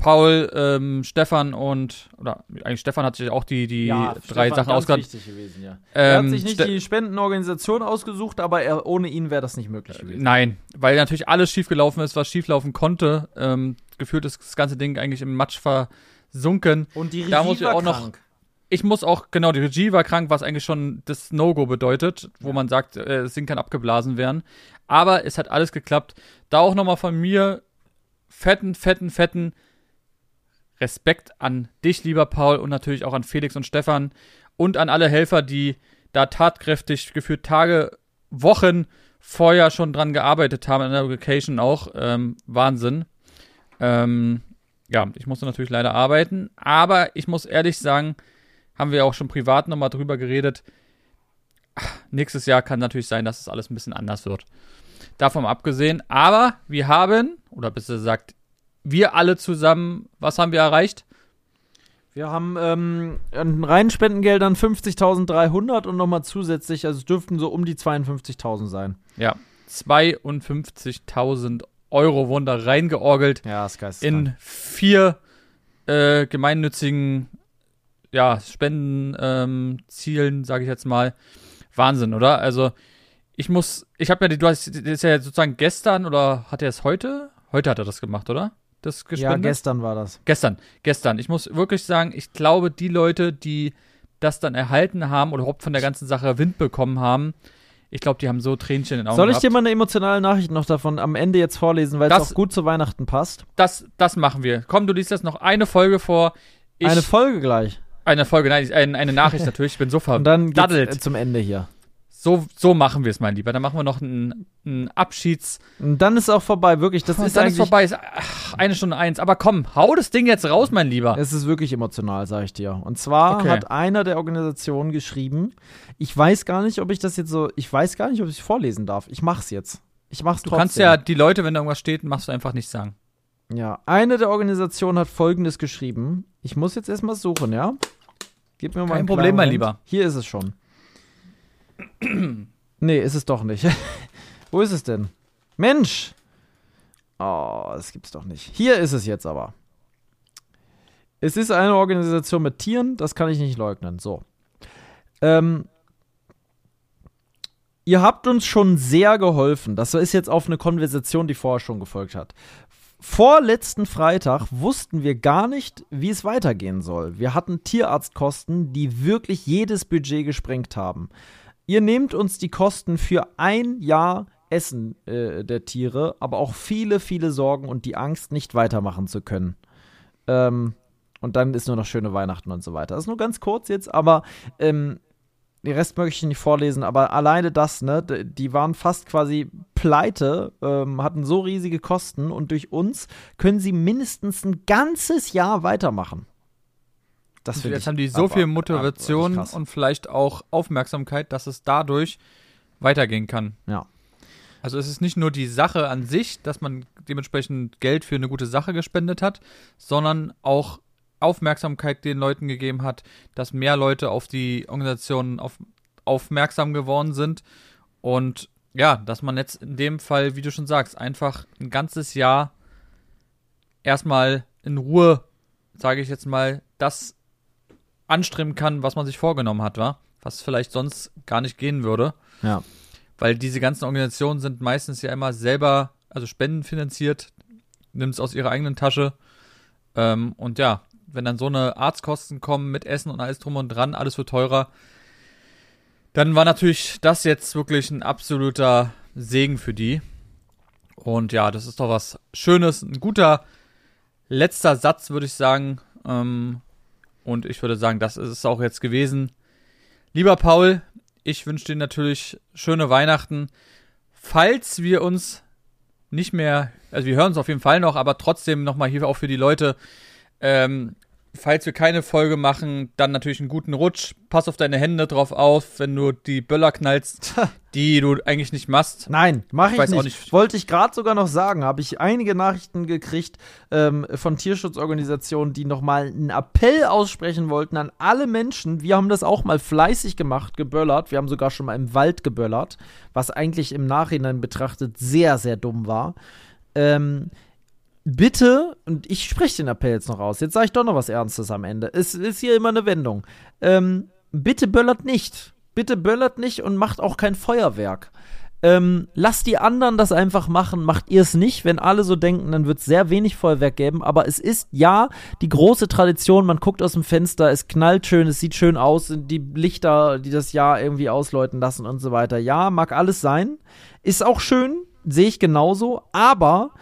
Speaker 2: Paul, ähm, Stefan und, oder eigentlich Stefan hat sich auch die, die drei Sachen ausgedacht.
Speaker 1: wichtig gewesen, ja. er hat
Speaker 2: Ähm,
Speaker 1: sich nicht
Speaker 2: Ste-
Speaker 1: die Spendenorganisation ausgesungen, aber er, ohne ihn wäre das nicht möglich gewesen.
Speaker 2: Nein, weil natürlich alles schiefgelaufen ist, was schieflaufen konnte. Ähm, gefühlt ist das ganze Ding eigentlich im Matsch versunken.
Speaker 1: Und die Regie
Speaker 2: Da muss ich
Speaker 1: war
Speaker 2: auch noch-
Speaker 1: krank.
Speaker 2: Ich muss auch, genau, die Regie war krank, was eigentlich schon das No-Go bedeutet, wo man sagt, äh, das Ding kann abgeblasen werden. Aber es hat alles geklappt. Da auch nochmal von mir fetten, fetten, fetten Respekt an dich, lieber Paul, und natürlich auch an Felix und Stefan und an alle Helfer, die da tatkräftig gefühlt Tage, Wochen vorher schon dran gearbeitet haben, in der Location auch. Ähm, Wahnsinn. Ähm, ja, ich musste natürlich leider arbeiten, aber ich muss ehrlich sagen, haben wir auch schon privat nochmal drüber geredet. Ach, Nächstes Jahr kann natürlich sein, dass es alles ein bisschen anders wird. Davon abgesehen, aber wir haben, oder besser gesagt, wir alle zusammen, was haben wir erreicht?
Speaker 1: Wir haben ähm, an reinen Spendengeldern 50.300 und nochmal zusätzlich, also es dürften so um die 52.000 sein.
Speaker 2: Ja, 52.000 Euro wurden da reingeorgelt
Speaker 1: Ja, das Geist.
Speaker 2: in vier äh, gemeinnützigen ja, Spendenzielen, ähm, sage ich jetzt mal. Wahnsinn, oder? Also ich muss, ich habe ja, die- du hast, das ist ja sozusagen gestern oder hat er es heute? Heute hat er das gemacht, oder? Das
Speaker 1: ja,
Speaker 2: gespendet?
Speaker 1: gestern war das.
Speaker 2: Gestern, gestern. Ich muss wirklich sagen, ich glaube, die Leute, die das dann erhalten haben oder überhaupt von der ganzen Sache Wind bekommen haben, ich glaube, die haben so Tränchen in den Augen
Speaker 1: Soll ich
Speaker 2: gehabt.
Speaker 1: dir mal eine emotionale Nachricht noch davon am Ende jetzt vorlesen, weil es
Speaker 2: Das-
Speaker 1: auch gut zu Weihnachten passt?
Speaker 2: das, das machen wir. Komm, du liest jetzt noch eine Folge vor. Ich,
Speaker 1: eine Folge gleich.
Speaker 2: eine Folge, nein, eine, eine Nachricht natürlich. Ich bin so
Speaker 1: Und dann geht's zum Ende hier.
Speaker 2: So, so machen wir es, mein Lieber. Dann machen wir noch einen, einen Abschieds.
Speaker 1: Und dann ist auch vorbei, wirklich. Das
Speaker 2: Und
Speaker 1: ist
Speaker 2: dann ist vorbei. Ist, ach, eine Stunde eins. Aber komm, hau das Ding jetzt raus, mein Lieber.
Speaker 1: Es ist wirklich emotional, sag ich dir. Und zwar
Speaker 2: Okay.
Speaker 1: hat einer der Organisationen geschrieben, ich weiß gar nicht, ob ich das jetzt so, ich weiß gar nicht, ob ich es vorlesen darf. Ich mach's jetzt. Ich mach's
Speaker 2: Du
Speaker 1: trotzdem.
Speaker 2: kannst ja die Leute, wenn da irgendwas steht, machst du einfach nicht sagen.
Speaker 1: Ja, eine der Organisationen hat folgendes geschrieben. Ich muss jetzt erstmal suchen, ja? Gib mir mal
Speaker 2: Kein Problem, mein. Lieber.
Speaker 1: Hier ist es schon. Nee, ist es doch nicht. Wo ist es denn? Mensch! Oh, das gibt's doch nicht. Hier ist es jetzt aber. Es ist eine Organisation mit Tieren, das kann ich nicht leugnen. So. Ähm, ihr habt uns schon sehr geholfen. Das ist jetzt auf eine Konversation, die vorher schon gefolgt hat. Vor letzten Freitag wussten wir gar nicht, wie es weitergehen soll. Wir hatten Tierarztkosten, die wirklich jedes Budget gesprengt haben. Ihr nehmt uns die Kosten für ein Jahr Essen äh, der Tiere, aber auch viele, viele Sorgen und die Angst, nicht weitermachen zu können. Ähm, und dann ist nur noch schöne Weihnachten und so weiter. Das ist nur ganz kurz jetzt, aber ähm, den Rest möchte ich nicht vorlesen, aber alleine das, ne, die waren fast quasi pleite, ähm, hatten so riesige Kosten und durch uns können sie mindestens ein ganzes Jahr weitermachen. Das
Speaker 2: jetzt haben die so
Speaker 1: aber-
Speaker 2: viel Motivation
Speaker 1: krass.
Speaker 2: und vielleicht auch Aufmerksamkeit, dass es dadurch weitergehen kann.
Speaker 1: Ja.
Speaker 2: Also es ist nicht nur die Sache an sich, dass man dementsprechend Geld für eine gute Sache gespendet hat, sondern auch Aufmerksamkeit den Leuten gegeben hat, dass mehr Leute auf die Organisation auf, aufmerksam geworden sind und ja, dass man jetzt in dem Fall, wie du schon sagst, einfach ein ganzes Jahr erstmal in Ruhe, sage ich jetzt mal, das anstreben kann, was man sich vorgenommen hat, war, was vielleicht sonst gar nicht gehen würde
Speaker 1: Ja.
Speaker 2: weil diese ganzen Organisationen sind meistens ja immer selber, also spendenfinanziert, nimmt es aus ihrer eigenen Tasche. Ähm, und ja, wenn dann so eine Arztkosten kommen mit Essen und alles drum und dran, alles wird teurer, dann war natürlich das jetzt wirklich ein absoluter Segen für die. Und ja, das ist doch was Schönes, ein guter letzter Satz, würde ich sagen. Ähm, und ich würde sagen, das ist es auch jetzt gewesen. Lieber Paul, ich wünsche dir natürlich schöne Weihnachten. Falls wir uns nicht mehr, also wir hören es auf jeden Fall noch, aber trotzdem nochmal hier auch für die Leute, ähm, falls wir keine Folge machen, dann natürlich einen guten Rutsch. Pass auf deine Hände drauf auf, wenn du die Böller knallst, die du eigentlich nicht machst.
Speaker 1: Nein, mache ich,
Speaker 2: weiß
Speaker 1: nicht.
Speaker 2: nicht.
Speaker 1: Wollte ich gerade sogar noch sagen, habe ich einige Nachrichten gekriegt ähm, von Tierschutzorganisationen, die nochmal einen Appell aussprechen wollten an alle Menschen. Wir haben das auch mal fleißig gemacht, geböllert. Wir haben sogar schon mal im Wald geböllert, was eigentlich im Nachhinein betrachtet sehr, sehr dumm war. Ähm, bitte, und ich spreche den Appell jetzt noch aus, jetzt sage ich doch noch was Ernstes am Ende. Es ist hier immer eine Wendung. Ähm, bitte böllert nicht. Bitte böllert nicht und macht auch kein Feuerwerk. Ähm, lasst die anderen das einfach machen, macht ihr es nicht. Wenn alle so denken, dann wird es sehr wenig Feuerwerk geben. Aber es ist ja die große Tradition, man guckt aus dem Fenster, es knallt schön, es sieht schön aus, die Lichter, die das Jahr irgendwie ausläuten lassen und so weiter. Ja, mag alles sein. Ist auch schön, sehe ich genauso. Aber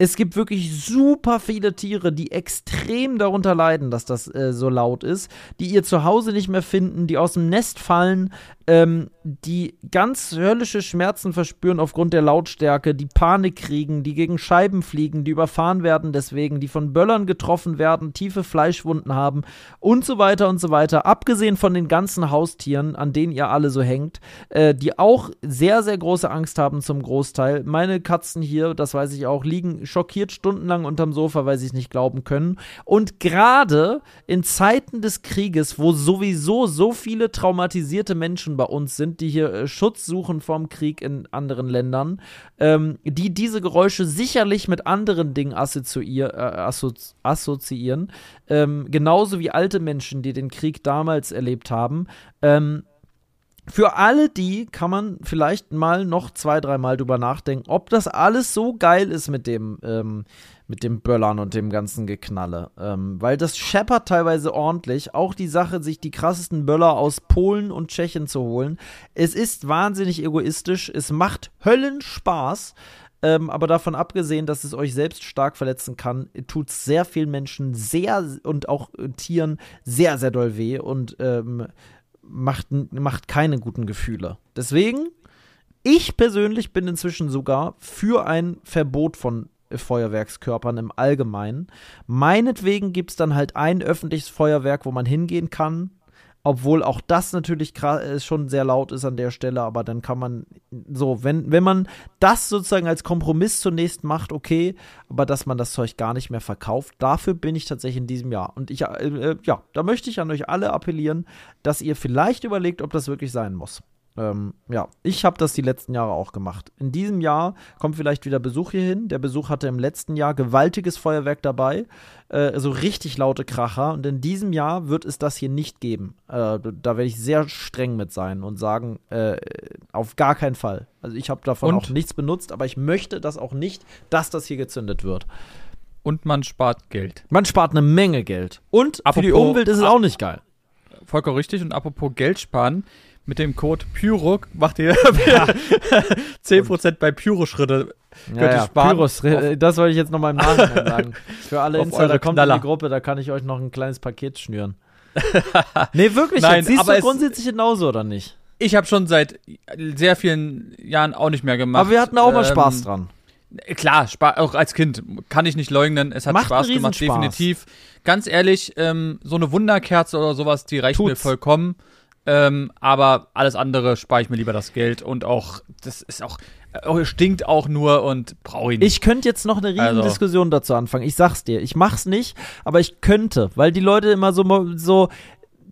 Speaker 1: es gibt wirklich super viele Tiere, die extrem darunter leiden, dass das äh, so laut ist, die ihr Zuhause nicht mehr finden, die aus dem Nest fallen, ähm, die ganz höllische Schmerzen verspüren aufgrund der Lautstärke, die Panik kriegen, die gegen Scheiben fliegen, die überfahren werden deswegen, die von Böllern getroffen werden, tiefe Fleischwunden haben und so weiter und so weiter. Abgesehen von den ganzen Haustieren, an denen ihr alle so hängt, äh, die auch sehr, sehr große Angst haben zum Großteil. Meine Katzen hier, das weiß ich auch, liegen schockiert stundenlang unterm Sofa, weil sie es nicht glauben können. Und gerade in Zeiten des Krieges, wo sowieso so viele traumatisierte Menschen bei uns sind, die hier äh, Schutz suchen vom Krieg in anderen Ländern, ähm, die diese Geräusche sicherlich mit anderen Dingen assoziier, äh, assozi assoziieren, ähm, genauso wie alte Menschen, die den Krieg damals erlebt haben. Ähm, für alle die kann man vielleicht mal noch zwei, dreimal drüber nachdenken, ob das alles so geil ist mit dem, ähm, mit dem Böllern und dem ganzen Geknalle. Ähm, weil das scheppert teilweise ordentlich. Auch die Sache, sich die krassesten Böller aus Polen und Tschechien zu holen. Es ist wahnsinnig egoistisch. Es macht Höllenspaß. Ähm, aber davon abgesehen, dass es euch selbst stark verletzen kann, tut es sehr vielen Menschen sehr und auch äh, Tieren sehr, sehr doll weh und ähm, macht, macht keine guten Gefühle. Deswegen, ich persönlich bin inzwischen sogar für ein Verbot von Feuerwerkskörpern im Allgemeinen. Meinetwegen gibt es dann halt ein öffentliches Feuerwerk, wo man hingehen kann. Obwohl auch das natürlich äh, schon sehr laut ist an der Stelle, aber dann kann man so, wenn, wenn man das sozusagen als Kompromiss zunächst macht, okay, aber dass man das Zeug gar nicht mehr verkauft, dafür bin ich tatsächlich in diesem Jahr. Und ich, äh, äh ja, da möchte ich an euch alle appellieren, dass ihr vielleicht überlegt, ob das wirklich sein muss. Ähm, ja, ich habe das die letzten Jahre auch gemacht. In diesem Jahr kommt vielleicht wieder Besuch hierhin. Der Besuch hatte im letzten Jahr gewaltiges Feuerwerk dabei, äh, so richtig laute Kracher. Und in diesem Jahr wird es das hier nicht geben. Äh, da werde ich sehr streng mit sein und sagen, äh, auf gar keinen Fall. Also ich habe davon und? auch nichts benutzt, aber ich möchte das auch nicht, dass das hier gezündet wird.
Speaker 2: Und man spart Geld.
Speaker 1: Man spart eine Menge Geld. Und apropos, für die Umwelt ist es auch nicht geil.
Speaker 2: Vollkommen richtig. Und apropos Geld sparen, mit dem Code PYRO macht ihr ja. 10% bei Pyro-Schritte.
Speaker 1: Ja, ja. Pyros, das wollte ich jetzt nochmal im Nachhinein sagen. Für alle Insider kommt in die Gruppe, da kann ich euch noch ein kleines Paket schnüren. nee, wirklich,
Speaker 2: Nein,
Speaker 1: siehst
Speaker 2: aber
Speaker 1: du grundsätzlich genauso, oder nicht?
Speaker 2: Ich habe schon seit sehr vielen Jahren auch nicht mehr gemacht.
Speaker 1: Aber wir hatten auch mal ähm, Spaß dran.
Speaker 2: Klar, auch als Kind kann ich nicht leugnen. Es hat
Speaker 1: Macht
Speaker 2: Spaß gemacht, definitiv. Ganz ehrlich, ähm, so eine Wunderkerze oder sowas, die reicht Tut's. mir vollkommen. Ähm, aber alles andere spare ich mir lieber das Geld und auch, das ist auch, äh, stinkt auch nur und brauche ich nicht.
Speaker 1: Ich könnte jetzt noch eine riesen also. Diskussion dazu anfangen. Ich sag's dir, ich mach's nicht, aber ich könnte, weil die Leute immer so, so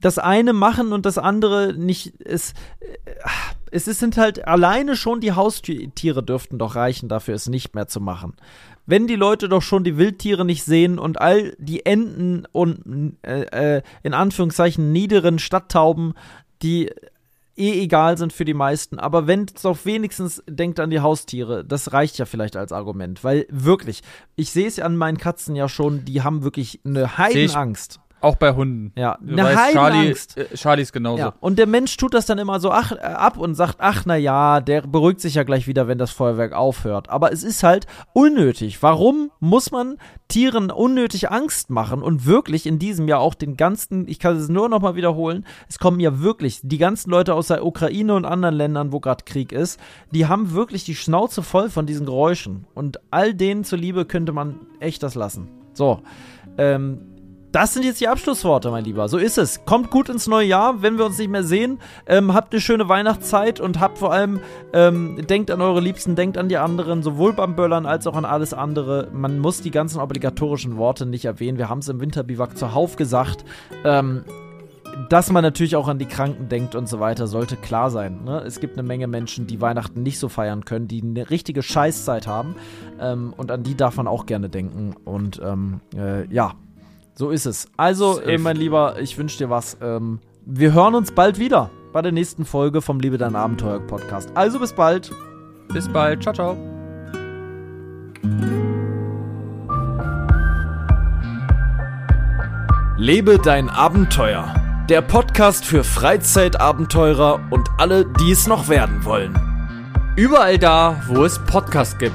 Speaker 1: das eine machen und das andere nicht. Es, es sind halt alleine schon die Haustiere dürften doch reichen, dafür es nicht mehr zu machen wenn die Leute doch schon die Wildtiere nicht sehen und all die Enten und äh, äh, in Anführungszeichen niederen Stadttauben, die eh egal sind für die meisten, aber wenn es doch wenigstens denkt an die Haustiere, das reicht ja vielleicht als Argument, weil wirklich, ich sehe es ja an meinen Katzen ja schon, die haben wirklich eine Heidenangst.
Speaker 2: Auch bei Hunden.
Speaker 1: Ja,
Speaker 2: Du
Speaker 1: eine
Speaker 2: weißt, Charlie, äh, Charlie ist genauso.
Speaker 1: Ja, und der Mensch tut das dann immer so ach, äh, ab und sagt, ach na ja, der beruhigt sich ja gleich wieder, wenn das Feuerwerk aufhört. Aber es ist halt unnötig. Warum muss man Tieren unnötig Angst machen und wirklich in diesem Jahr auch den ganzen, ich kann es nur noch mal wiederholen, es kommen ja wirklich die ganzen Leute aus der Ukraine und anderen Ländern, wo gerade Krieg ist, die haben wirklich die Schnauze voll von diesen Geräuschen. Und all denen zuliebe könnte man echt das lassen. So, ähm, das sind jetzt die Abschlussworte, mein Lieber. So ist es. Kommt gut ins neue Jahr, wenn wir uns nicht mehr sehen. Ähm, habt eine schöne Weihnachtszeit und habt vor allem, ähm, denkt an eure Liebsten, denkt an die anderen, sowohl beim Böllern als auch an alles andere. Man muss die ganzen obligatorischen Worte nicht erwähnen. Wir haben es im Winterbiwak zuhauf gesagt. Ähm, dass man natürlich auch an die Kranken denkt und so weiter, sollte klar sein. Ne? Es gibt eine Menge Menschen, die Weihnachten nicht so feiern können, die eine richtige Scheißzeit haben. Ähm, und an die darf man auch gerne denken. Und ähm, äh, ja, so ist es. Also, äh, mein Lieber, ich wünsche dir was. Ähm, wir hören uns bald wieder bei der nächsten Folge vom Liebe dein Abenteuer Podcast. Also bis bald.
Speaker 2: Bis bald. Ciao, ciao.
Speaker 3: Lebe dein Abenteuer. Der Podcast für Freizeitabenteurer und alle, die es noch werden wollen.
Speaker 2: Überall da, wo es Podcasts gibt.